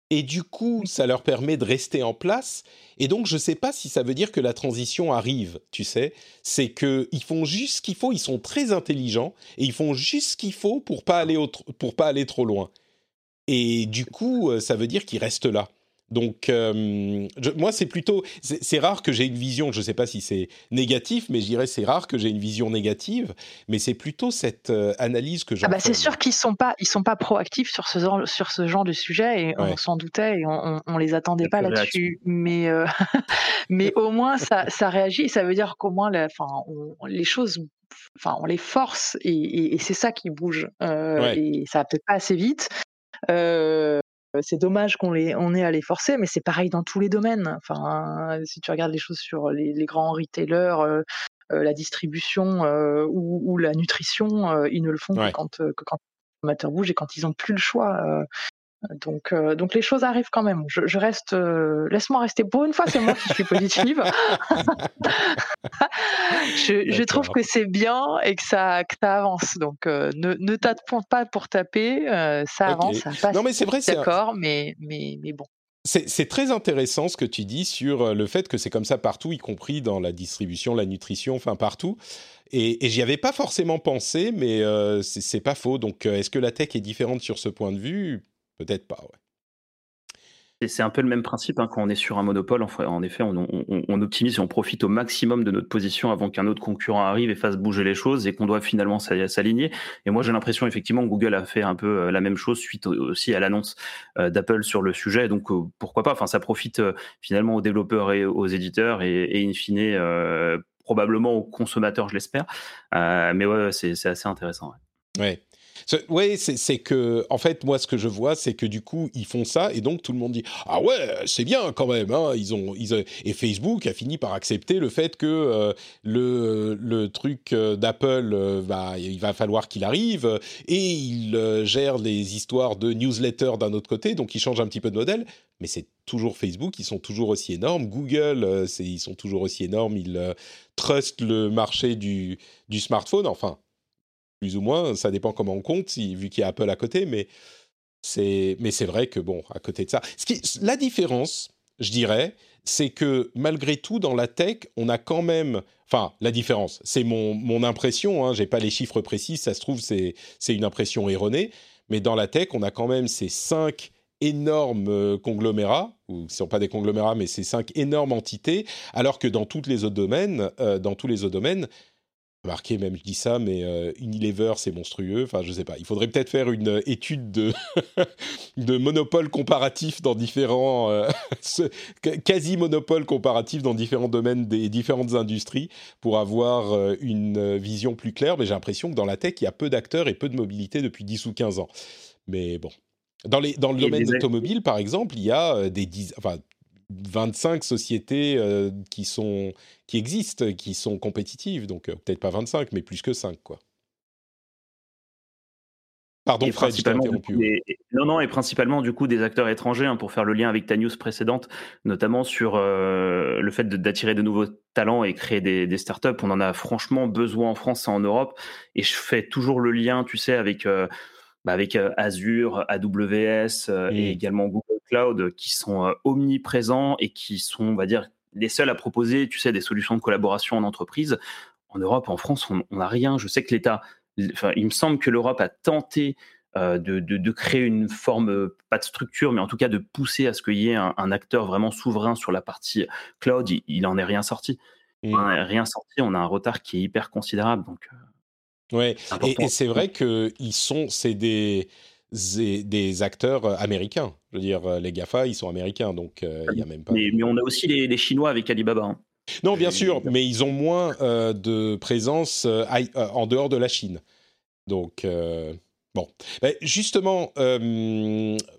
et du coup, ça leur permet de rester en place. Et donc, je ne sais pas si ça veut dire que la transition arrive. Tu sais, c'est que ils font juste ce qu'il faut. Ils sont très intelligents et ils font juste ce qu'il faut pour pas aller pour pas aller trop loin. Et du coup, euh, ça veut dire qu'ils restent là. Donc, euh, moi, c'est plutôt, c'est rare que j'ai une vision. Je ne sais pas si c'est négatif, mais je dirais c'est rare que j'ai une vision négative. Mais c'est plutôt cette euh, analyse que j'en. Ah bah c'est sûr qu'ils sont pas, ils sont pas proactifs sur ce genre, sur ce genre de sujet et on s'en doutait et on, on, les attendait pas là-dessus. Mais, euh, mais au moins ça, ça réagit. Et ça veut dire qu'au moins, enfin, les choses enfin, on les force et, et, c'est ça qui bouge. Euh, Et ça va peut-être pas assez vite. Euh, c'est dommage qu'on les, on ait à les forcer, mais c'est pareil dans tous les domaines. Enfin, si tu regardes les choses sur les, grands retailers, la distribution ou, la nutrition, ils ne le font que quand, que quand les consommateurs bougent et quand ils n'ont plus le choix. Donc, euh, donc les choses arrivent quand même. Je, reste, euh, laisse-moi rester. Pour une fois, c'est moi qui suis positive. je, trouve que c'est bien et que ça, que ça avance. Donc, euh, ne, ne tape pas pour taper. ça avance, ça passe. Non, mais c'est vrai, c'est d'accord, mais, mais, mais bon. C'est très intéressant ce que tu dis sur le fait que c'est comme ça partout, y compris dans la distribution, la nutrition, enfin partout. Et, et j'y avais pas forcément pensé, mais c'est pas faux. Donc, est-ce que la tech est différente sur ce point de vue? Peut-être pas, ouais. Et c'est un peu le même principe hein, quand on est sur un monopole. En effet, on, optimise et on profite au maximum de notre position avant qu'un autre concurrent arrive et fasse bouger les choses et qu'on doit finalement s'aligner. Et moi, j'ai l'impression effectivement que Google a fait un peu euh, la même chose suite aussi à l'annonce euh, d'Apple sur le sujet. Donc euh, pourquoi pas? Enfin, ça profite finalement aux développeurs et aux éditeurs et, et in fine probablement aux consommateurs, je l'espère. mais ouais, c'est assez intéressant. Ouais. ouais. Oui, c'est que, en fait, moi, ce que je vois, c'est que du coup, ils font ça, et donc tout le monde dit Ah ouais, c'est bien quand même. Hein, ils ont, ils, et Facebook a fini par accepter le fait que euh, le, le truc euh, d'Apple, euh, il va falloir qu'il arrive, et il gère les histoires de newsletter d'un autre côté, donc il change un petit peu de modèle. Mais c'est toujours Facebook, ils sont toujours aussi énormes. Google, ils sont toujours aussi énormes. Ils trustent le marché du, du smartphone. Enfin, plus ou moins. Ça dépend comment on compte, vu qu'il y a Apple à côté, mais c'est, mais c'est vrai que bon, à côté de ça, la différence, je dirais, c'est que malgré tout, dans la tech, on a quand même, enfin, la différence, c'est mon, mon impression. Hein, J'ai pas les chiffres précis, ça se trouve c'est c'est une impression erronée, mais dans la tech, on a quand même ces cinq énormes euh, conglomérats, ou ce ne sont pas des conglomérats, mais ces cinq énormes entités, alors que dans tous les autres domaines, euh, dans tous les autres domaines, Marqué, même je dis ça, mais euh, Unilever, c'est monstrueux. Enfin, je sais pas. Il faudrait peut-être faire une étude de, de monopole comparatif dans différents. Euh, quasi-monopole comparatif dans différents domaines des différentes industries pour avoir euh, une vision plus claire. Mais j'ai l'impression que dans la tech, il y a peu d'acteurs et peu de mobilité depuis 10 ou 15 ans. Mais bon. Dans, les, dans le domaine automobile, par exemple, il y a des, enfin, 25 sociétés euh, qui, sont, qui existent, qui sont compétitives. Donc, euh, peut-être pas 25, mais plus que 5, quoi. Pardon, Fred, je interrompu. non, non, et principalement, du coup, des acteurs étrangers, hein, pour faire le lien avec ta news précédente, notamment sur euh, le fait d'attirer de, nouveaux talents et créer des, des, startups. On en a franchement besoin en France et en Europe. Et je fais toujours le lien, tu sais, avec bah, avec euh, Azure, AWS euh, et également Google Cloud qui sont euh, omniprésents et qui sont, on va dire, les seuls à proposer, tu sais, des solutions de collaboration en entreprise. En Europe, en France, on n'a rien. Je sais que l'État, enfin, il me semble que l'Europe a tenté de, de, créer une forme, pas de structure, mais en tout cas de pousser à ce qu'il y ait un, acteur vraiment souverain sur la partie cloud. Il, n'en est rien sorti. Mmh. rien sorti. On a un retard qui est hyper considérable. Donc, Ouais, et, c'est vrai que ils sont, c'est des, des acteurs euh, américains. Je veux dire, euh, les Gafa, ils sont américains, donc euh, il y a même pas. Mais, on a aussi les, Chinois avec Alibaba. Hein. Non, bien sûr, mais ils ont moins de présence en dehors de la Chine. Donc. Bon, ben, justement,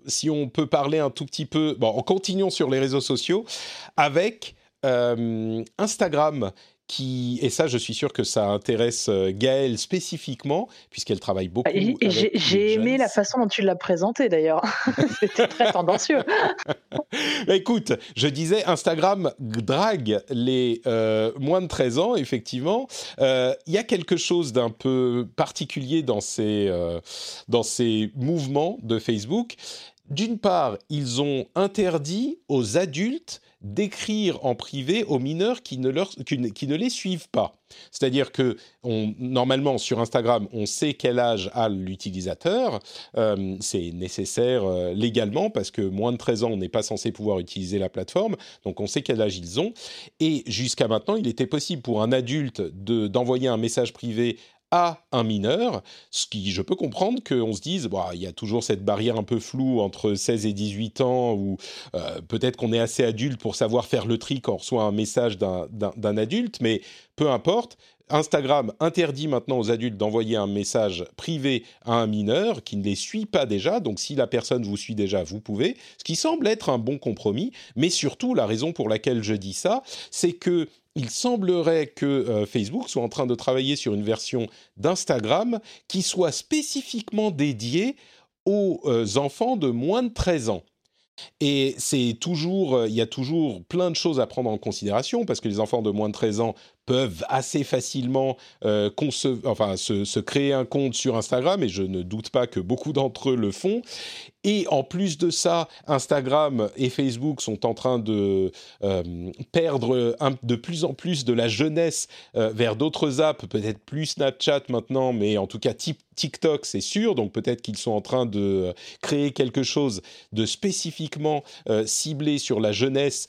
si on peut parler un tout petit peu, bon, en continuant sur les réseaux sociaux, avec Instagram qui, et ça, je suis sûr que ça intéresse euh, Gaëlle spécifiquement, puisqu'elle travaille beaucoup. J'ai aimé la façon dont tu l'as présenté d'ailleurs. C'était très tendancieux. Bah, écoute, je disais, Instagram drague les euh, moins de 13 ans, effectivement. Euh, il y a quelque chose d'un peu particulier dans ces, dans ces mouvements de Facebook. D'une part, ils ont interdit aux adultes d'écrire en privé aux mineurs qui ne, leur, qui ne, les suivent pas. C'est-à-dire que normalement sur Instagram, on sait quel âge a l'utilisateur. Euh, c'est nécessaire euh, légalement parce que moins de 13 ans, on n'est pas censé pouvoir utiliser la plateforme. Donc on sait quel âge ils ont. Et jusqu'à maintenant, il était possible pour un adulte d'envoyer un message privé à un mineur, ce qui, je peux comprendre qu'on se dise, bah, il y a toujours cette barrière un peu floue entre 16 et 18 ans, ou euh, peut-être qu'on est assez adulte pour savoir faire le tri quand on reçoit un message d'un adulte, mais peu importe, Instagram interdit maintenant aux adultes d'envoyer un message privé à un mineur qui ne les suit pas déjà. Donc si la personne vous suit déjà, vous pouvez. Ce qui semble être un bon compromis. Mais surtout, la raison pour laquelle je dis ça, c'est que il semblerait que euh, Facebook soit en train de travailler sur une version d'Instagram qui soit spécifiquement dédiée aux euh, enfants de moins de 13 ans. Et c'est toujours, euh, il y a toujours plein de choses à prendre en considération parce que les enfants de moins de 13 ans peuvent assez facilement euh, se, créer un compte sur Instagram, et je ne doute pas que beaucoup d'entre eux le font. Et en plus de ça, Instagram et Facebook sont en train de euh, perdre de plus en plus de la jeunesse euh, vers d'autres apps, peut-être plus Snapchat maintenant, mais en tout cas TikTok, c'est sûr. Donc peut-être qu'ils sont en train de créer quelque chose de spécifiquement ciblé sur la jeunesse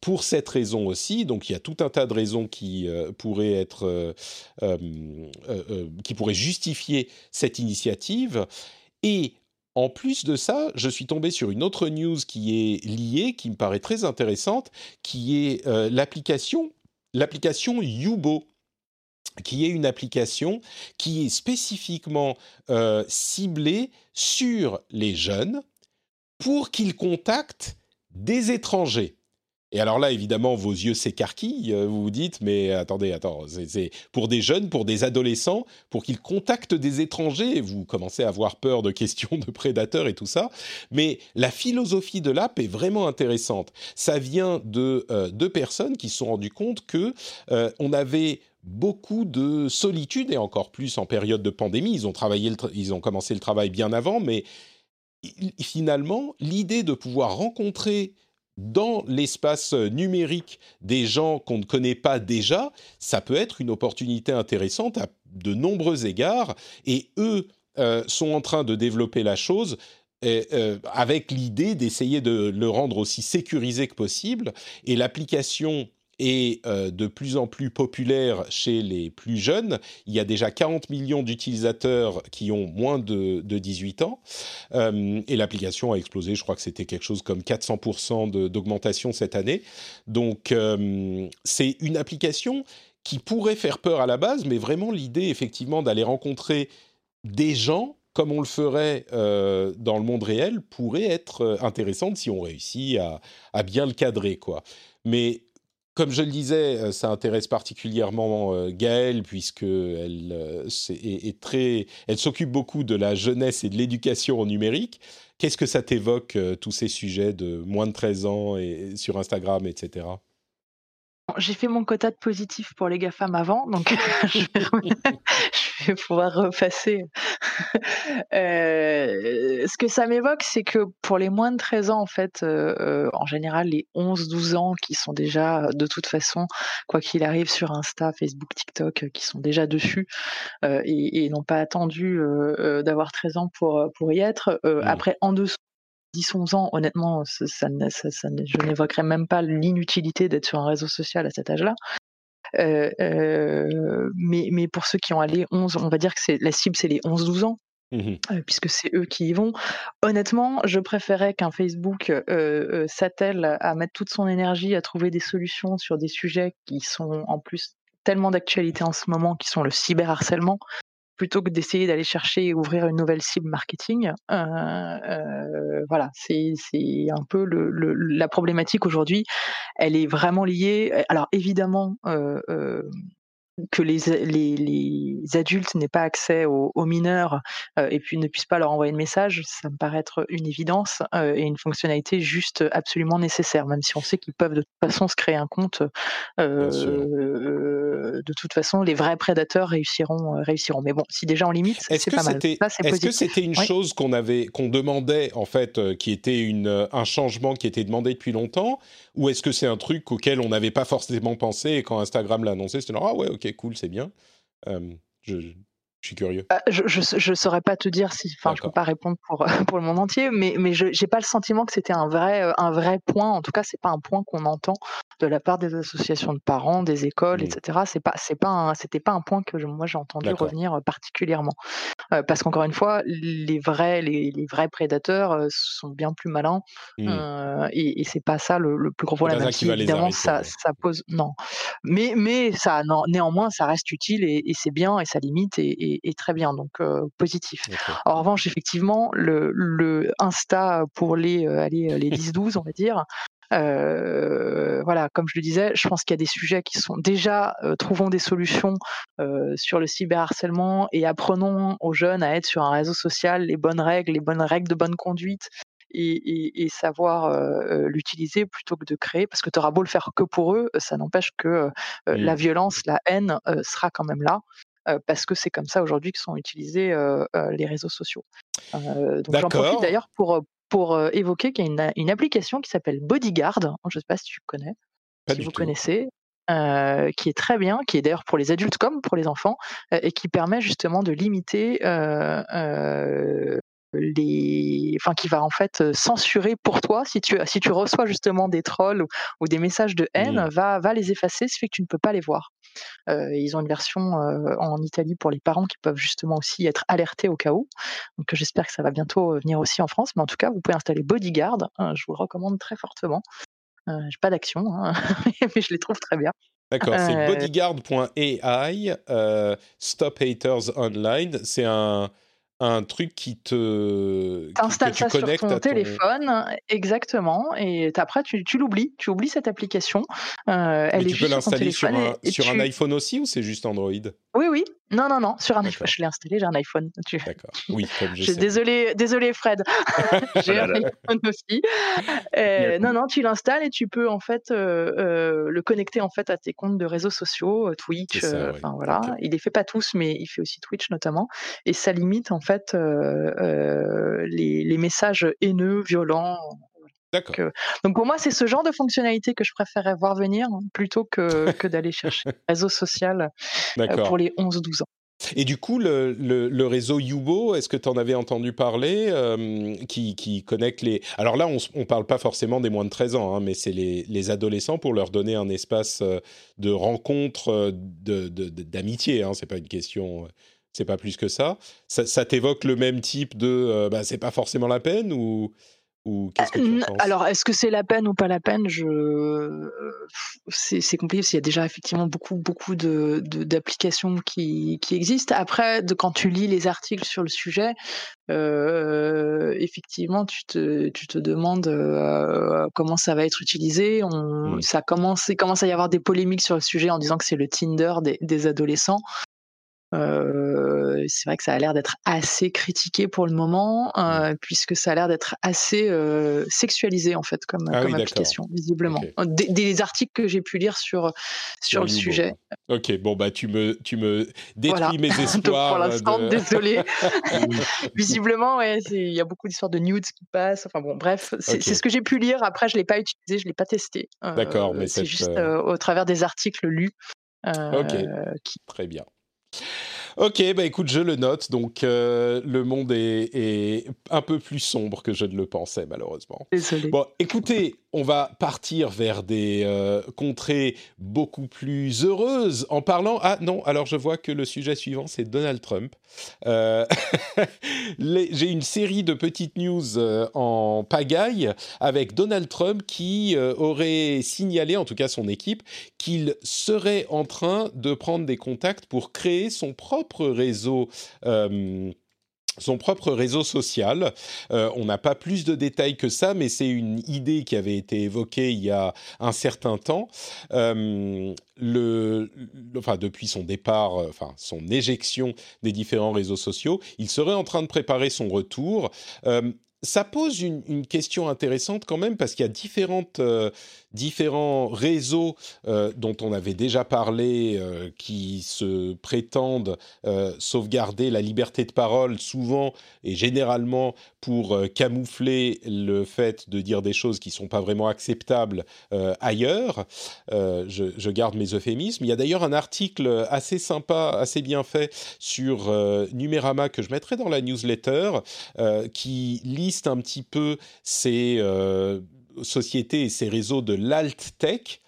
pour cette raison aussi. Donc il y a tout un tas de raisons qui euh, pourrait être, euh, euh, qui pourrait justifier cette initiative. Et en plus de ça, je suis tombé sur une autre news qui est liée, qui me paraît très intéressante, qui est l'application, l'application Yubo qui est une application qui est spécifiquement ciblée sur les jeunes pour qu'ils contactent des étrangers. Et alors là, évidemment, vos yeux s'écarquillent. Euh, vous vous dites, mais attendez, attends, c'est pour des jeunes, pour des adolescents, pour qu'ils contactent des étrangers. Vous commencez à avoir peur de questions de prédateurs et tout ça. Mais la philosophie de l'app est vraiment intéressante. Ça vient de euh, deux personnes qui se sont rendues compte que euh, on avait beaucoup de solitude et encore plus en période de pandémie. Ils ont travaillé, ils ont commencé le travail bien avant, mais finalement, l'idée de pouvoir rencontrer dans l'espace numérique des gens qu'on ne connaît pas déjà, ça peut être une opportunité intéressante à de nombreux égards. Et eux euh, sont en train de développer la chose euh, avec l'idée d'essayer de le rendre aussi sécurisé que possible. Et l'application est euh, de plus en plus populaire chez les plus jeunes. Il y a déjà 40 millions d'utilisateurs qui ont moins de, 18 ans. Euh, et l'application a explosé, je crois que c'était quelque chose comme 400% d'augmentation cette année. Donc c'est une application qui pourrait faire peur à la base, mais vraiment l'idée effectivement d'aller rencontrer des gens comme on le ferait euh, dans le monde réel, pourrait être euh, intéressante si on réussit à, bien le cadrer, quoi. Mais comme je le disais, euh, ça intéresse particulièrement Gaëlle puisqu'elle est, très, elle s'occupe beaucoup de la jeunesse et de l'éducation au numérique. Qu'est-ce que ça t'évoque tous ces sujets de moins de 13 ans et sur Instagram, etc. J'ai fait mon quota de positif pour les GAFAM avant, donc je, vais, pouvoir repasser. Euh, ce que ça m'évoque, c'est que pour les moins de 13 ans, en fait, euh, euh, en général, les 11-12 ans qui sont déjà, de toute façon, quoi qu'il arrive sur Insta, Facebook, TikTok, qui sont déjà dessus et, n'ont pas attendu d'avoir 13 ans pour, pour y être, mmh. après, en dessous 10-11 ans, honnêtement, ça, je n'évoquerai même pas l'inutilité d'être sur un réseau social à cet âge-là. Euh, euh, mais, mais, pour ceux qui ont allé 11, on va dire que la cible, c'est les 11-12 ans. Mmh euh, puisque c'est eux qui y vont. Honnêtement, je préférais qu'un Facebook s'attelle à mettre toute son énergie à trouver des solutions sur des sujets qui sont en plus tellement d'actualité en ce moment, qui sont le cyberharcèlement, plutôt que d'essayer d'aller chercher et ouvrir une nouvelle cible marketing. Euh, euh, voilà, c'est un peu la problématique aujourd'hui. Elle est vraiment liée. Alors évidemment, euh, que les, les, les adultes n'aient pas accès aux, mineurs euh, et puis ne puissent pas leur envoyer de message, ça me paraît être une évidence euh, et une fonctionnalité juste absolument nécessaire, même si on sait qu'ils peuvent de toute façon se créer un compte. Euh, de toute façon, les vrais prédateurs réussiront. réussiront. Mais bon, si déjà on limite, c'est pas mal. Est-ce que c'était une chose qu'on avait, qu'on demandait en fait, qui était une, un changement qui était demandé depuis longtemps, ou est-ce que c'est un truc auquel on n'avait pas forcément pensé et quand Instagram l'a annoncé, c'était ah ouais, ok, cool, c'est bien. je, je suis curieux. Bah, je, je, saurais pas te dire si, enfin, je peux pas répondre pour pour le monde entier, mais mais je j'ai pas le sentiment que c'était un vrai euh, un vrai point. En tout cas, c'est pas un point qu'on entend de la part des associations de parents, des écoles, mmh. etc. C'est pas c'est pas c'était pas un point que moi j'ai entendu revenir particulièrement, euh, parce qu'encore une fois, les vrais les, les vrais prédateurs sont bien plus malins mmh. et, et c'est pas ça le, plus gros problème. Même si, évidemment ça ça pose non, mais mais ça non, néanmoins ça reste utile et, et c'est bien et ça limite et est, très bien, donc positif. En revanche, effectivement, le, le Insta pour les, les 10-12, on va dire, voilà, comme je le disais, je pense qu'il y a des sujets qui sont déjà trouvons des solutions sur le cyberharcèlement et apprenons aux jeunes à être sur un réseau social, les bonnes règles, les bonnes règles de bonne conduite. Et, et, savoir l'utiliser plutôt que de créer, parce que tu auras beau le faire que pour eux, ça n'empêche que la violence, la haine sera quand même là parce que c'est comme ça aujourd'hui que sont utilisés les réseaux sociaux. donc j'en profite d'ailleurs pour, pour évoquer qu'il y a une, application qui s'appelle Bodyguard, je ne sais pas si tu connais, si vous connaissez, qui est très bien, qui est d'ailleurs pour les adultes comme pour les enfants, et qui permet justement de limiter les, enfin, qui va en fait censurer pour toi si tu si tu reçois justement des trolls ou, des messages de haine, mmh. va va les effacer, ce fait que tu ne peux pas les voir. Ils ont une version en Italie pour les parents qui peuvent justement aussi être alertés au cas où. Donc j'espère que ça va bientôt venir aussi en France, mais en tout cas vous pouvez installer Bodyguard, hein, je vous le recommande très fortement. J'ai pas d'action, hein, mais je les trouve très bien. D'accord, c'est bodyguard.ai, Stop Haters Online. C'est un, un truc qui te installes ça sur ton, téléphone exactement et après tu, tu l'oublies tu oublies cette application euh, elle est tu peux l'installer sur, un, sur un iPhone aussi ou c'est juste Android? Oui oui Non, non, non, sur un iPhone. Je l'ai installé, j'ai un iPhone. D'accord. Oui, comme je sais. Désolé, désolé Fred. j'ai un iPhone aussi. Euh, non, non, tu l'installes et tu peux en fait euh, euh, le connecter en fait à tes comptes de réseaux sociaux, Twitch. Enfin voilà. Il les fait pas tous, mais il fait aussi Twitch notamment. Et ça limite en fait les, les, messages haineux, violents. D'accord. Donc, pour moi, c'est ce genre de fonctionnalité que je préférerais voir venir hein, plutôt que, que d'aller chercher un réseau social pour les 11-12 ans. Et du coup, le, le, réseau Yubo, est-ce que tu en avais entendu parler, qui, qui, connecte les... Alors là, on ne parle pas forcément des moins de 13 ans, hein, mais c'est les, les, adolescents pour leur donner un espace de rencontre, d'amitié. De, de, hein, c'est pas une question... C'est pas plus que ça. Ça, ça t'évoque le même type de... bah, c'est pas forcément la peine ou... Ou qu'est-ce que tu penses? Alors, est-ce que c'est la peine ou pas la peine? Je... C'est compliqué parce qu'il y a déjà effectivement beaucoup, beaucoup de, d'applications qui, qui, existent. Après, de, quand tu lis les articles sur le sujet, euh, effectivement, tu te, tu te demandes euh, comment ça va être utilisé. On, ça commence, il commence à y avoir des polémiques sur le sujet en disant que c'est le Tinder des, des adolescents. Euh, c'est vrai que ça a l'air d'être assez critiqué pour le moment, euh, puisque ça a l'air d'être assez euh, sexualisé en fait comme, ah comme application, visiblement. Des, articles que j'ai pu lire sur sur le sujet. Ok, bon bah tu me tu me détruis mes espoirs. pour l'instant, désolé. visiblement, ouais, il y a beaucoup d'histoires de nudes qui passent. Enfin bon, bref, c'est ce que j'ai pu lire. Après, je l'ai pas utilisé, je l'ai pas testé. D'accord, mais c'est juste au travers des articles lus. ok, qui... très bien. Ok, bah écoute, je le note. Donc, euh, le monde est, est, un peu plus sombre que je ne le pensais, malheureusement. Désolé. Bon, écoutez, on va partir vers des euh, contrées beaucoup plus heureuses en parlant. Ah non, alors je vois que le sujet suivant, c'est Donald Trump. Euh, j'ai une série de petites news euh, en pagaille avec Donald Trump qui aurait signalé, en tout cas son équipe, qu'il serait en train de prendre des contacts pour créer son propre réseau son propre réseau social. Euh, on n'a pas plus de détails que ça, mais c'est une idée qui avait été évoquée il y a un certain temps. Euh, le, enfin, depuis son départ, euh, enfin son éjection des différents réseaux sociaux, il serait en train de préparer son retour ça pose une, question intéressante quand même parce qu'il y a euh, différents réseaux euh, dont on avait déjà parlé euh, qui se prétendent sauvegarder la liberté de parole souvent et généralement pour camoufler le fait de dire des choses qui ne sont pas vraiment acceptables ailleurs. Je, je, garde mes euphémismes. Il y a d'ailleurs un article assez sympa, assez bien fait sur Numérama que je mettrai dans la newsletter qui lit un petit peu ces euh, sociétés et ces réseaux de l'alt-tech.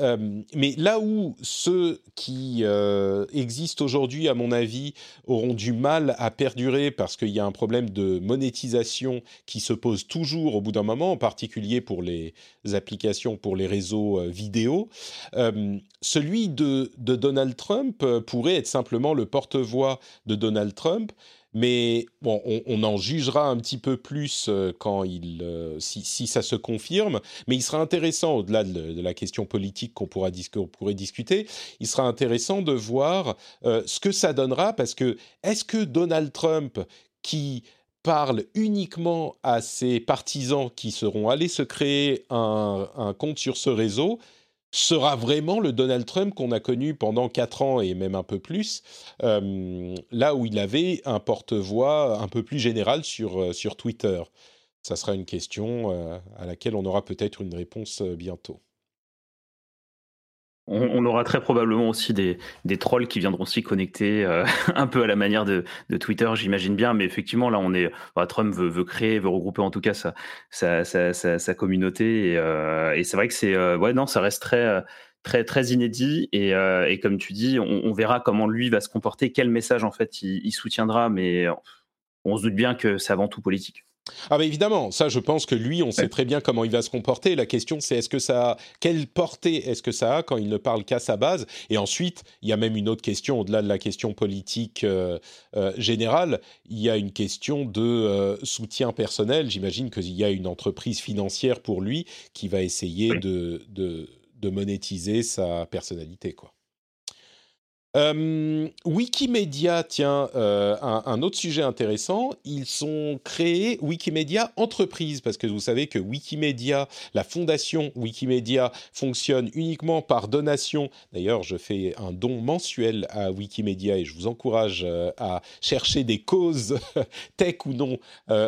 Euh, mais là où ceux qui euh, existent aujourd'hui, à mon avis, auront du mal à perdurer parce qu'il y a un problème de monétisation qui se pose toujours au bout d'un moment, en particulier pour les applications, pour les réseaux vidéo, celui de, de, Donald Trump pourrait être simplement le porte-voix de Donald Trump mais bon, on, en jugera un petit peu plus euh, quand il, euh, si, ça se confirme. Mais il sera intéressant, au-delà de, la question politique qu'on pourra pourrait discuter, il sera intéressant de voir euh, ce que ça donnera. Parce que est-ce que Donald Trump, qui parle uniquement à ses partisans qui seront allés se créer un compte sur ce réseau, sera vraiment le Donald Trump qu'on a connu pendant quatre ans et même un peu plus, euh, là où il avait un porte-voix un peu plus général sur, euh, Twitter. Ça sera une question euh, à laquelle on aura peut-être une réponse bientôt. On, aura très probablement aussi des, trolls qui viendront s'y connecter euh, un peu à la manière de, Twitter, j'imagine bien. Mais effectivement, là, on est, Trump veut, créer, veut regrouper en tout cas sa, communauté. Euh, et, c'est vrai que c'est, euh, ouais, non, ça reste très, très, très inédit. Et, comme tu dis, on, verra comment lui va se comporter, quel message en fait il soutiendra. Mais on se doute bien que c'est avant tout politique. Ah bah évidemment, ça je pense que lui, on sait très bien comment il va se comporter. La question c'est est-ce que ça, quelle portée est-ce que ça a quand il ne parle qu'à sa base? Et ensuite, il y a même une autre question au-delà de la question politique euh, euh, générale. Il y a une question de euh, soutien personnel. J'imagine qu'il y a une entreprise financière pour lui qui va essayer de, de, de monétiser sa personnalité, quoi. Euh, Wikimedia, tiens, euh, un, autre sujet intéressant, ils sont créés Wikimedia Entreprise, parce que vous savez que Wikimedia, la fondation Wikimedia, fonctionne uniquement par donation. D'ailleurs, je fais un don mensuel à Wikimedia et je vous encourage euh, à chercher des causes, tech ou non,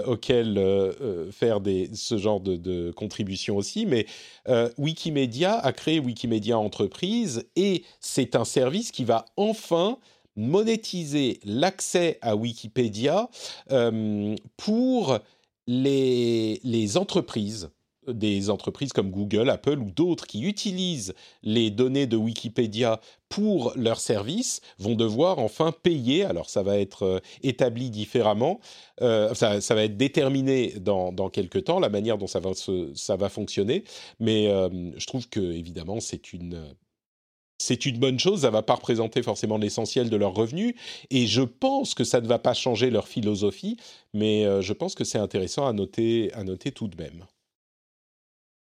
auxquelles faire ce genre de, de contributions aussi. Mais Wikimedia a créé Wikimedia Entreprise et c'est un service qui va enfin monétiser l'accès à Wikipédia euh, pour les, entreprises des entreprises comme Google, Apple ou d'autres qui utilisent les données de Wikipédia pour leurs services vont devoir enfin payer. Alors ça va être euh, établi différemment, euh, ça, va être déterminé dans, quelques temps, la manière dont ça va, ça va fonctionner. Mais je trouve que évidemment c'est une c'est une bonne chose, ça va pas représenter forcément l'essentiel de leurs revenus, et je pense que ça ne va pas changer leur philosophie, mais euh, je pense que c'est intéressant à noter, à noter tout de même.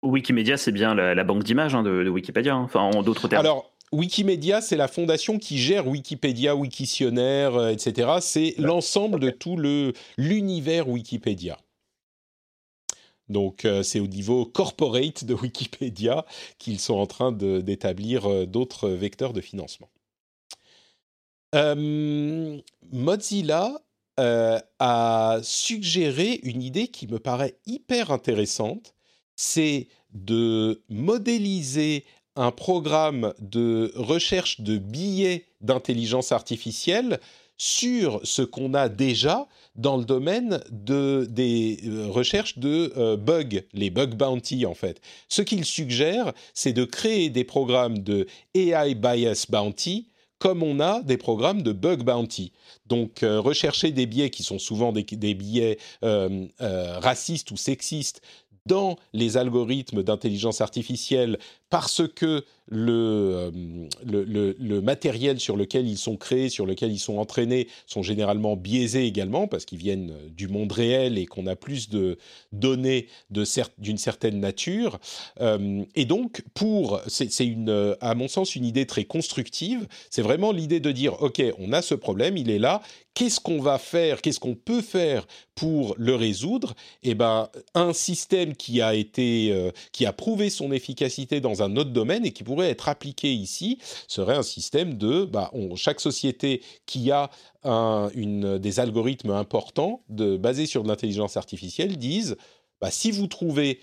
Wikimedia, c'est bien la, banque d'images hein, de, Wikipédia, hein. enfin en d'autres termes. Alors, Wikimedia, c'est la fondation qui gère Wikipédia, Wikitionnaire, euh, etc. C'est l'ensemble de tout l'univers Wikipédia. Donc euh, c'est au niveau corporate de Wikipédia qu'ils sont en train d'établir euh, d'autres vecteurs de financement. Euh, Mozilla a suggéré une idée qui me paraît hyper intéressante, c'est de modéliser un programme de recherche de billets d'intelligence artificielle sur ce qu'on a déjà dans le domaine de, des euh, recherches de euh, bugs, les bug bounty en fait. Ce qu'il suggère, c'est de créer des programmes de AI bias bounty comme on a des programmes de bug bounty. Donc, euh, rechercher des biais qui sont souvent des, des biais racistes ou sexistes dans les algorithmes d'intelligence artificielle parce que euh, le, matériel sur lequel ils sont créés, sur lequel ils sont entraînés, sont généralement biaisés également, parce qu'ils viennent du monde réel et qu'on a plus de données d'une certaine nature. Euh, et donc, pour, c'est une, à mon sens, une idée très constructive. C'est vraiment l'idée de dire, OK, on a ce problème, il est là, qu'est-ce qu'on va faire, qu'est-ce qu'on peut faire pour le résoudre? Eh ben, un système qui a été, euh, qui a prouvé son efficacité dans un autre domaine et qui pourrait être appliqué ici serait un système de bah, chaque société qui a une, des algorithmes importants de, basés sur de l'intelligence artificielle disent bah, si vous trouvez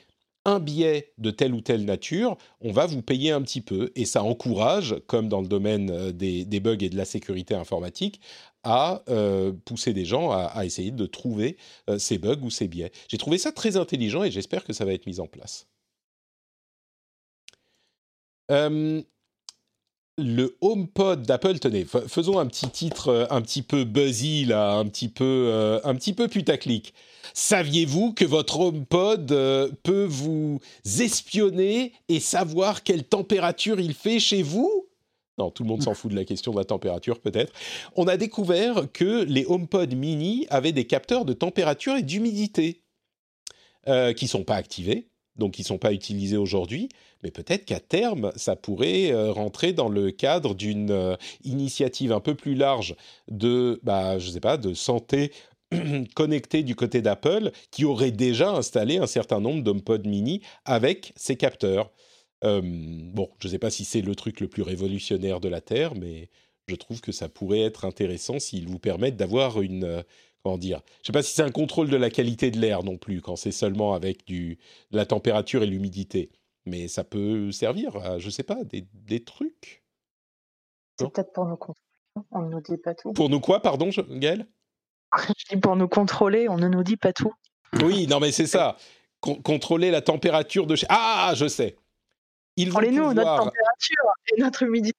un biais de telle ou telle nature, on va vous payer un petit peu. Et ça encourage, comme dans le domaine euh, des, bugs et de la sécurité informatique, à euh, pousser des gens à, essayer de trouver euh, ces bugs ou ces biais. J'ai trouvé ça très intelligent et j'espère que ça va être mis en place. Euh, le HomePod d'Apple, tenez, faisons un petit titre euh, un petit peu buzzy là, un petit peu, euh, un petit peu putaclic. Saviez-vous que votre HomePod peut vous espionner et savoir quelle température il fait chez vous? Non, tout le monde s'en fout de la question de la température, peut-être. On a découvert que les HomePod mini avaient des capteurs de température et d'humidité qui qui sont pas activés donc ils ne sont pas utilisés aujourd'hui, mais peut-être qu'à terme, ça pourrait euh, rentrer dans le cadre d'une euh, initiative un peu plus large de, bah, je sais pas, de santé connectée du côté d'Apple, qui aurait déjà installé un certain nombre d'HomePod mini avec ces capteurs. Euh, bon, je ne sais pas si c'est le truc le plus révolutionnaire de la Terre, mais je trouve que ça pourrait être intéressant s'ils vous permettent d'avoir une comment dire Je sais pas si c'est un contrôle de la qualité de l'air non plus quand c'est seulement avec du la température et l'humidité, mais ça peut servir à je sais pas des, des trucs. C'est peut-être pour nous contrôler. On ne nous dit pas tout. Pour nous quoi, pardon, Gaël Je dis pour nous contrôler, on ne nous dit pas tout. Oui, non mais c'est ça. contrôler la température de chez... Ah, je sais. Ils vont nous notre température et notre humidité.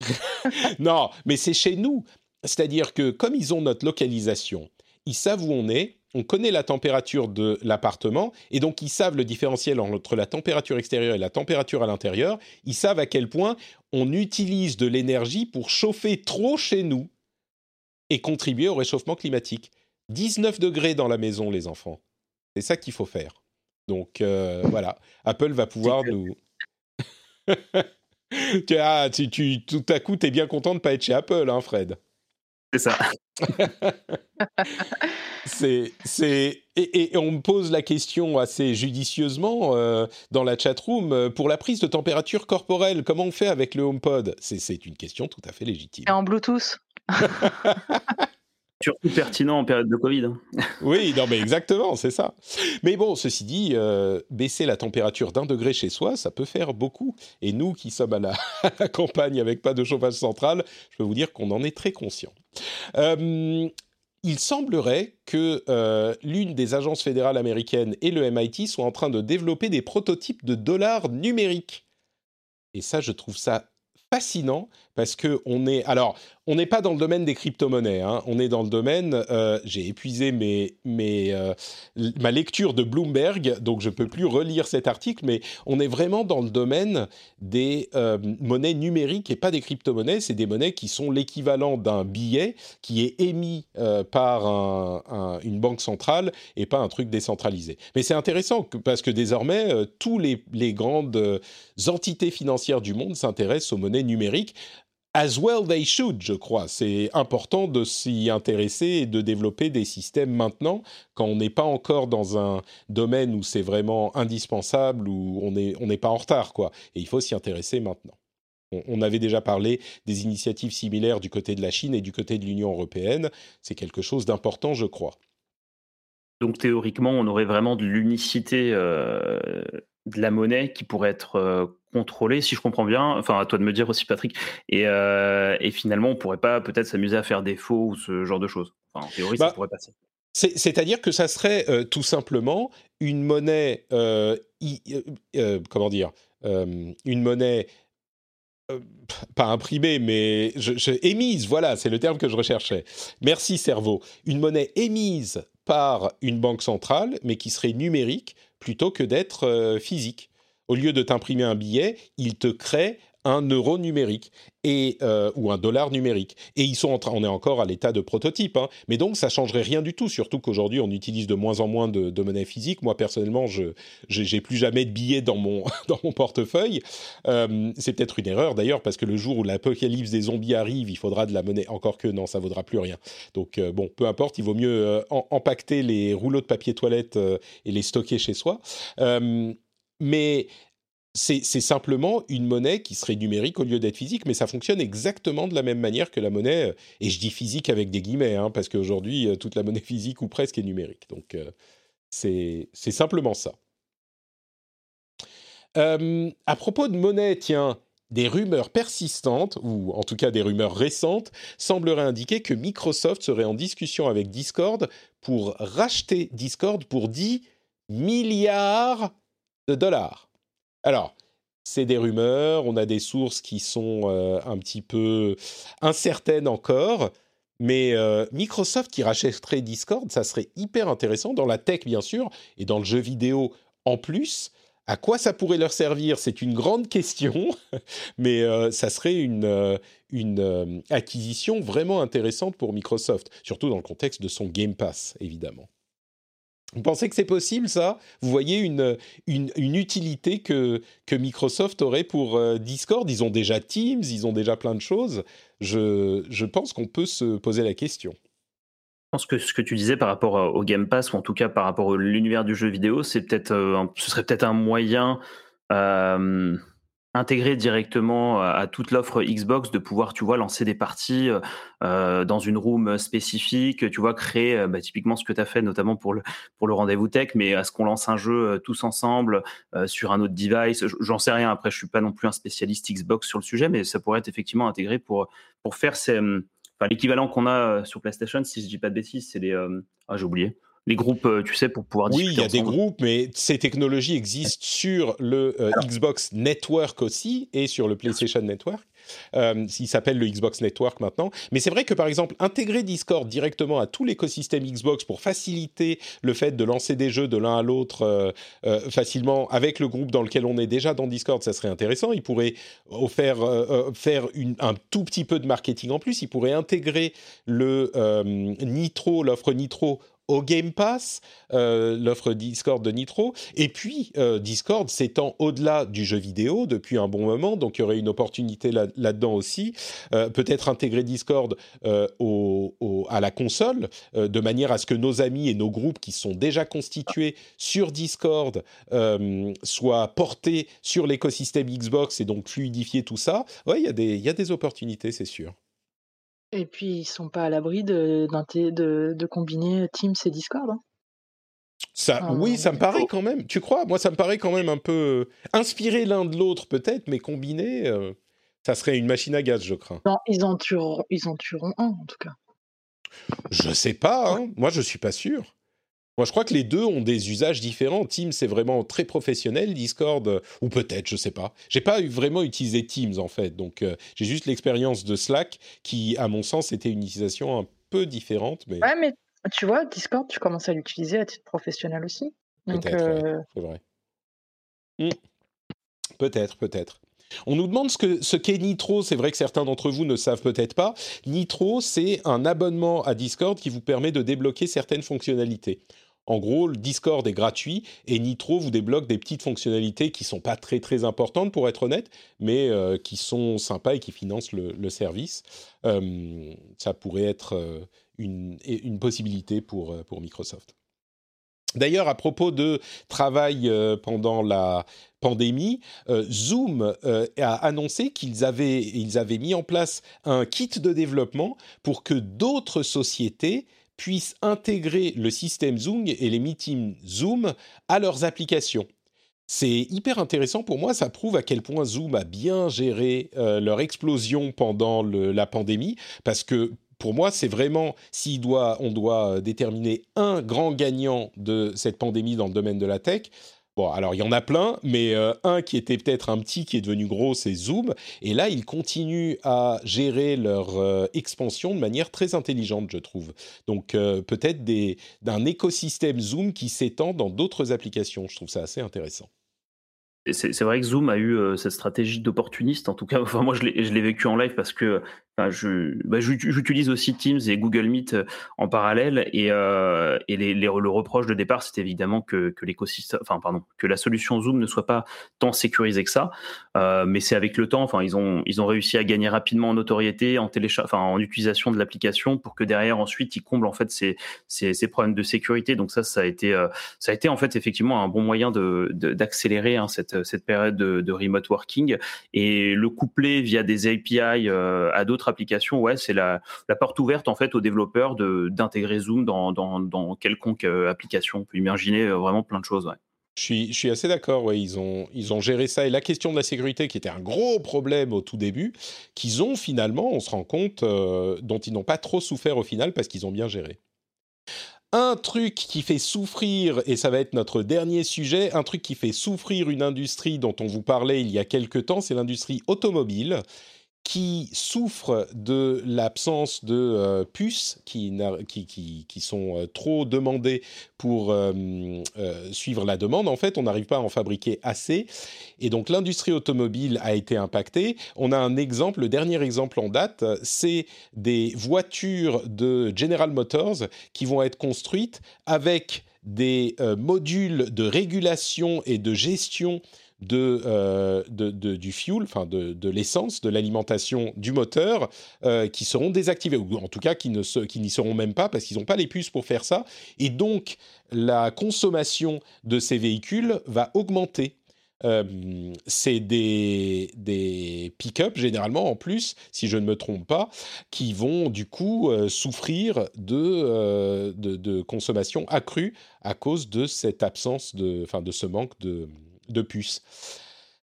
non, mais c'est chez nous. C'est-à-dire que comme ils ont notre localisation, ils savent où on est, on connaît la température de l'appartement, et donc ils savent le différentiel entre la température extérieure et la température à l'intérieur, ils savent à quel point on utilise de l'énergie pour chauffer trop chez nous et contribuer au réchauffement climatique. 19 degrés dans la maison, les enfants. C'est ça qu'il faut faire. Donc euh, voilà, Apple va pouvoir nous... tu, ah, tu, tu, tout à coup, tu es bien content de pas être chez Apple, hein, Fred C'est ça. c'est, c'est, et, on me pose la question assez judicieusement euh, dans la chatroom euh, pour la prise de température corporelle. Comment on fait avec le HomePod? C'est, c'est une question tout à fait légitime. Et en Bluetooth. Surtout pertinent en période de Covid. Hein. oui, non, mais exactement, c'est ça. Mais bon, ceci dit, euh, baisser la température d'un degré chez soi, ça peut faire beaucoup. Et nous qui sommes à la, campagne avec pas de chauffage central, je peux vous dire qu'on en est très conscient. Euh, il semblerait que euh, l'une des agences fédérales américaines et le MIT soient en train de développer des prototypes de dollars numériques. Et ça, je trouve ça fascinant parce que on est alors on n'est pas dans le domaine des crypto-monnaies, hein. on est dans le domaine, euh, j'ai épuisé mes, mes, euh, ma lecture de Bloomberg, donc je peux plus relire cet article, mais on est vraiment dans le domaine des euh, monnaies numériques et pas des crypto-monnaies, c'est des monnaies qui sont l'équivalent d'un billet qui est émis par un, une banque centrale et pas un truc décentralisé. Mais c'est intéressant parce que désormais, tous les, les grandes entités financières du monde s'intéressent aux monnaies numériques As well they should, je crois. C'est important de s'y intéresser et de développer des systèmes maintenant, quand on n'est pas encore dans un domaine où c'est vraiment indispensable, où on n'est pas en retard, quoi. Et il faut s'y intéresser maintenant. On, avait déjà parlé des initiatives similaires du côté de la Chine et du côté de l'Union européenne. C'est quelque chose d'important, je crois. Donc théoriquement, on aurait vraiment de l'unicité euh, de la monnaie qui pourrait être euh, contrôlée, si je comprends bien. Enfin, à toi de me dire aussi, Patrick. Et, euh, finalement, on pourrait pas peut-être s'amuser à faire des faux ou ce genre de choses. en théorie, ça bah, pourrait passer. C'est-à-dire que ça serait euh, tout simplement une monnaie, comment dire, une monnaie pas imprimée, mais je, émise, voilà, c'est le terme que je recherchais. Merci cerveau. Une monnaie émise par une banque centrale, mais qui serait numérique plutôt que d'être euh, physique. Au lieu de t'imprimer un billet, il te crée un euro numérique et euh, ou un dollar numérique. Et ils sont en train, on est encore à l'état de prototype, hein. mais donc ça changerait rien du tout. Surtout qu'aujourd'hui on utilise de moins en moins de, monnaie physique. Moi personnellement, je j'ai plus jamais de billets dans mon dans mon portefeuille. Euh, c'est peut-être une erreur d'ailleurs parce que le jour où l'apocalypse des zombies arrive, il faudra de la monnaie. Encore que non, ça vaudra plus rien. Donc bon, peu importe, il vaut mieux empacter les rouleaux de papier toilette et les stocker chez soi. Mais c'est simplement une monnaie qui serait numérique au lieu d'être physique, mais ça fonctionne exactement de la même manière que la monnaie, euh, et je dis physique avec des guillemets, hein, parce qu'aujourd'hui, euh, toute la monnaie physique ou presque est numérique. Donc, euh, c'est simplement ça. à propos de monnaie, tiens, des rumeurs persistantes, ou en tout cas des rumeurs récentes, sembleraient indiquer que Microsoft serait en discussion avec Discord pour racheter Discord pour 10 milliards de dollars. Alors, c'est des rumeurs, on a des sources qui sont euh, un petit peu incertaines encore, mais euh, Microsoft qui rachèterait Discord, ça serait hyper intéressant dans la tech bien sûr, et dans le jeu vidéo en plus. À quoi ça pourrait leur servir? C'est une grande question, mais euh, ça serait une, une acquisition vraiment intéressante pour Microsoft, surtout dans le contexte de son Game Pass, évidemment. Vous pensez que c'est possible, ça? Vous voyez une, une, utilité que, que Microsoft aurait pour euh, Discord? Ils ont déjà Teams, ils ont déjà plein de choses. Je, je pense qu'on peut se poser la question. Je pense que ce que tu disais par rapport au Game Pass, ou en tout cas par rapport à l'univers du jeu vidéo, c'est peut-être, euh, ce serait peut-être un moyen euh, intégrer directement à toute l'offre Xbox de pouvoir tu vois lancer des parties euh, dans une room spécifique tu vois créer bah, typiquement ce que tu as fait notamment pour le pour le rendez-vous tech mais à ce qu'on lance un jeu tous ensemble sur un autre device. J'en sais rien. Après je suis pas non plus un spécialiste Xbox sur le sujet mais ça pourrait être effectivement intégré pour pour faire ces enfin l'équivalent qu'on a sur PlayStation si je dis pas de bêtises c'est les ah j'ai oublié les groupes, euh, tu sais, pour pouvoir discuter. Oui, il y a des groupes, mais ces technologies existent sur le euh, Xbox Network aussi et sur le PlayStation Network. Euh, il s'appelle le Xbox Network maintenant. Mais c'est vrai que par exemple, intégrer Discord directement à tout l'écosystème Xbox pour faciliter le fait de lancer des jeux de l'un à l'autre facilement avec le groupe dans lequel on est déjà dans Discord, ça serait intéressant. Il pourrait faire, faire une, un tout petit peu de marketing en plus. Il pourrait intégrer le Nitro, l'offre Nitro au Game Pass, euh, l'offre Discord de Nitro. Et puis, euh, Discord s'étend au-delà du jeu vidéo depuis un bon moment, donc il y aurait une opportunité là, dedans aussi. Euh, peut-être intégrer Discord à la console, de manière à ce que nos amis et nos groupes qui sont déjà constitués sur Discord soient portés sur l'écosystème Xbox et donc fluidifier tout ça. Oui, il y a des opportunités, c'est sûr. Et puis ils sont pas à l'abri de, de, de combiner Teams et Discord. Hein. Ça, oui, ça me paraît quand même. Tu crois? Moi, ça me paraît quand même un peu inspiré l'un de l'autre, peut-être, mais combiné, euh, ça serait une machine à gaz, je crains. Non, ils en tueront, ils en tueront un, en tout cas. Je sais pas. Hein. Moi, je suis pas sûr. Moi, je crois que les deux ont des usages différents. Teams, c'est vraiment très professionnel. Discord, euh, ou peut-être, je sais pas. J'ai pas vraiment utilisé Teams en fait, donc euh, j'ai juste l'expérience de Slack, qui, à mon sens, était une utilisation un peu différente. Mais... Ouais, mais tu vois, Discord, tu commences à l'utiliser à titre professionnel aussi. Peut-être, euh, c'est vrai. Hmm. Peut-être, peut-être. On nous demande ce qu'est Nitro. C'est vrai que certains d'entre vous ne savent peut-être pas. Nitro, c'est un abonnement à Discord qui vous permet de débloquer certaines fonctionnalités. En gros, le Discord est gratuit et Nitro vous débloque des petites fonctionnalités qui sont pas très très importantes pour être honnête, mais euh, qui sont sympas et qui financent le, service. Euh, ça pourrait être euh, une, possibilité pour Microsoft. D'ailleurs, à propos de travail pendant la pandémie, Zoom a annoncé qu'ils avaient, ils avaient mis en place un kit de développement pour que d'autres sociétés puissent intégrer le système Zoom et les meetings Zoom à leurs applications. C'est hyper intéressant pour moi, ça prouve à quel point Zoom a bien géré euh, leur explosion pendant la pandémie, parce que pour moi, c'est vraiment, si on doit déterminer un grand gagnant de cette pandémie dans le domaine de la tech, Bon, alors il y en a plein, mais euh, un qui était peut-être un petit qui est devenu gros, c'est Zoom. Et là, ils continuent à gérer leur euh, expansion de manière très intelligente, je trouve. Donc euh, peut-être d'un écosystème Zoom qui s'étend dans d'autres applications. Je trouve ça assez intéressant. C'est vrai que Zoom a eu cette stratégie d'opportuniste, en tout cas, enfin, moi je l'ai vécu en live parce que je, bah, j'utilise aussi Teams et Google Meet euh, en parallèle et, euh, et les, le reproche de départ, c'est évidemment que, que l'écosystème, enfin pardon, que la solution Zoom ne soit pas tant sécurisée que ça. Euh, mais c'est avec le temps, enfin ils ont ils ont réussi à gagner rapidement en notoriété, en en utilisation de l'application pour que derrière ensuite ils comblent en fait ces, ces, problèmes de sécurité. Donc ça, ça a été ça a été en fait effectivement un bon moyen de d'accélérer hein, cette cette période de, remote working et le coupler via des API à d'autres application, ouais, c'est la, porte ouverte en fait aux développeurs d'intégrer Zoom dans, quelconque euh, application. On peut imaginer euh, vraiment plein de choses. Je suis, je suis, assez d'accord, ouais, ils, ont, ils ont géré ça. Et la question de la sécurité, qui était un gros problème au tout début, qu'ils ont finalement, on se rend compte, euh, dont ils n'ont pas trop souffert au final parce qu'ils ont bien géré. Un truc qui fait souffrir, et ça va être notre dernier sujet, un truc qui fait souffrir une industrie dont on vous parlait il y a quelque temps, c'est l'industrie automobile qui souffrent de l'absence de euh, puces qui, qui, qui, sont euh, trop demandées pour euh, suivre la demande. En fait, on n'arrive pas à en fabriquer assez. Et donc, l'industrie automobile a été impactée. On a un exemple, le dernier exemple en date, c'est des voitures de General Motors qui vont être construites avec des modules de régulation et de gestion euh, de, du fuel, enfin de, l'essence, de l'alimentation du moteur, euh, qui seront désactivés, ou en tout cas qui, ne qui n'y seront même pas parce qu'ils n'ont pas les puces pour faire ça. Et donc, la consommation de ces véhicules va augmenter. Euh, c'est des, des pick-up généralement en plus, si je ne me trompe pas, qui vont du coup souffrir de, de, de, consommation accrue à cause de cette absence de, enfin de ce manque de, de puces.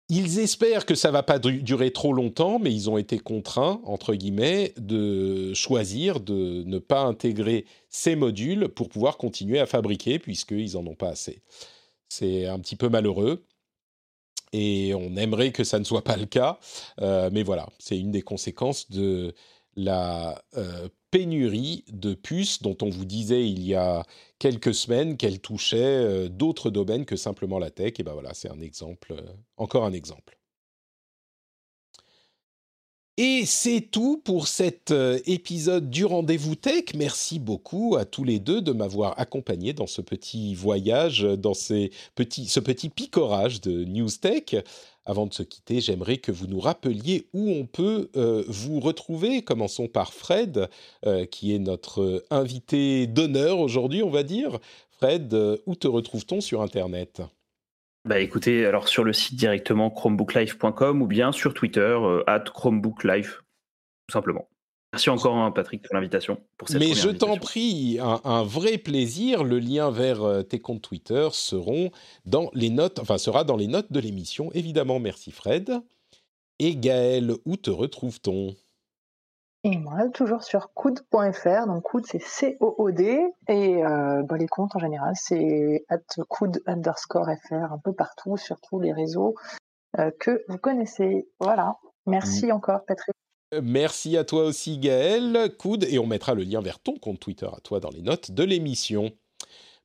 Ils espèrent que ça va pas durer trop longtemps, mais ils ont été contraints, entre guillemets, de choisir de ne pas intégrer ces modules pour pouvoir continuer à fabriquer, puisqu'ils n'en ont pas assez. C'est un petit peu malheureux, et on aimerait que ça ne soit pas le cas, euh, mais voilà, c'est une des conséquences de la euh, pénurie de puces dont on vous disait il y a quelques semaines qu'elle touchait euh, d'autres domaines que simplement la tech. Et ben voilà, c'est un exemple, euh, encore un exemple. Et c'est tout pour cet euh, épisode du Rendez-vous Tech. Merci beaucoup à tous les deux de m'avoir accompagné dans ce petit voyage, dans ce petit picorage de News Tech. Avant de se quitter, j'aimerais que vous nous rappeliez où on peut euh, vous retrouver. Commençons par Fred, euh, qui est notre invité d'honneur aujourd'hui, on va dire. Fred, où te retrouve-t-on sur Internet? Bah écoutez, alors sur le site directement chromebooklive.com ou bien sur Twitter, euh, at chromebooklive, tout simplement. Merci encore hein, Patrick pour l'invitation. Mais je t'en prie, un, vrai plaisir. Le lien vers euh, tes comptes Twitter seront dans les notes, enfin sera dans les notes de l'émission, évidemment. Merci Fred. Et Gaël, où te retrouve-t-on? Et moi, toujours sur coude.fr. Donc, coude, c'est C-O-O-D. Et euh, bah, les comptes, en général, c'est at coude underscore fr, un peu partout, sur tous les réseaux euh, que vous connaissez. Voilà. Merci mm. encore, Patrick. Merci à toi aussi, Gaël. Coude, et on mettra le lien vers ton compte Twitter à toi dans les notes de l'émission.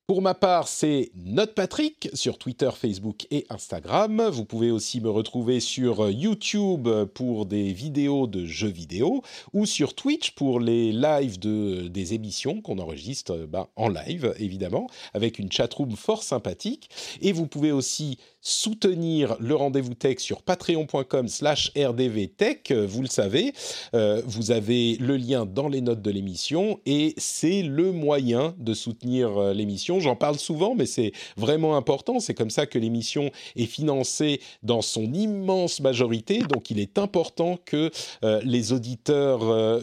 Pour ma part, c'est NotePatrick sur Twitter, Facebook et Instagram. Vous pouvez aussi me retrouver sur YouTube pour des vidéos de jeux vidéo ou sur Twitch pour les lives de, des émissions qu'on enregistre ben, en live, évidemment, avec une chatroom fort sympathique. Et vous pouvez aussi soutenir le rendez-vous tech sur patreon.com slash rdvtech, vous le savez. Euh, vous avez le lien dans les notes de l'émission et c'est le moyen de soutenir euh, l'émission. J'en parle souvent, mais c'est vraiment important. C'est comme ça que l'émission est financée dans son immense majorité. Donc il est important que euh, les auditeurs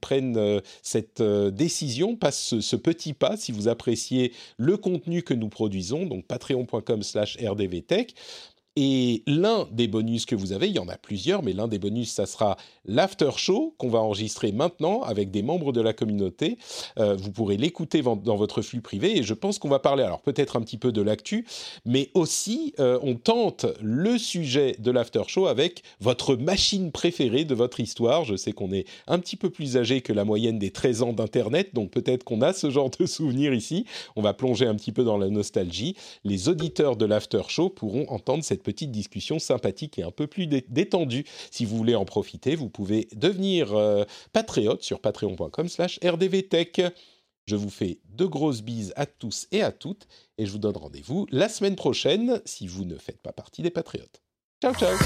prennent cette décision, passent ce, ce, petit pas si vous appréciez le contenu que nous produisons. Donc patreon.com slash rdvtech Tech. Et l'un des bonus que vous avez, il y en a plusieurs, mais l'un des bonus, ça sera l'after show qu'on va enregistrer maintenant avec des membres de la communauté. Euh, vous pourrez l'écouter dans votre flux privé et je pense qu'on va parler, alors peut-être un petit peu de l'actu, mais aussi euh, on tente le sujet de l'after show avec votre machine préférée de votre histoire. Je sais qu'on est un petit peu plus âgé que la moyenne des 13 ans d'Internet, donc peut-être qu'on a ce genre de souvenirs ici. On va plonger un petit peu dans la nostalgie. Les auditeurs de l'after show pourront entendre cette petite discussion sympathique et un peu plus détendue. Si vous voulez en profiter, vous pouvez devenir euh, patriote sur patreon.com slash rdvtech. Je vous fais de grosses bises à tous et à toutes et je vous donne rendez-vous la semaine prochaine si vous ne faites pas partie des patriotes. Ciao ciao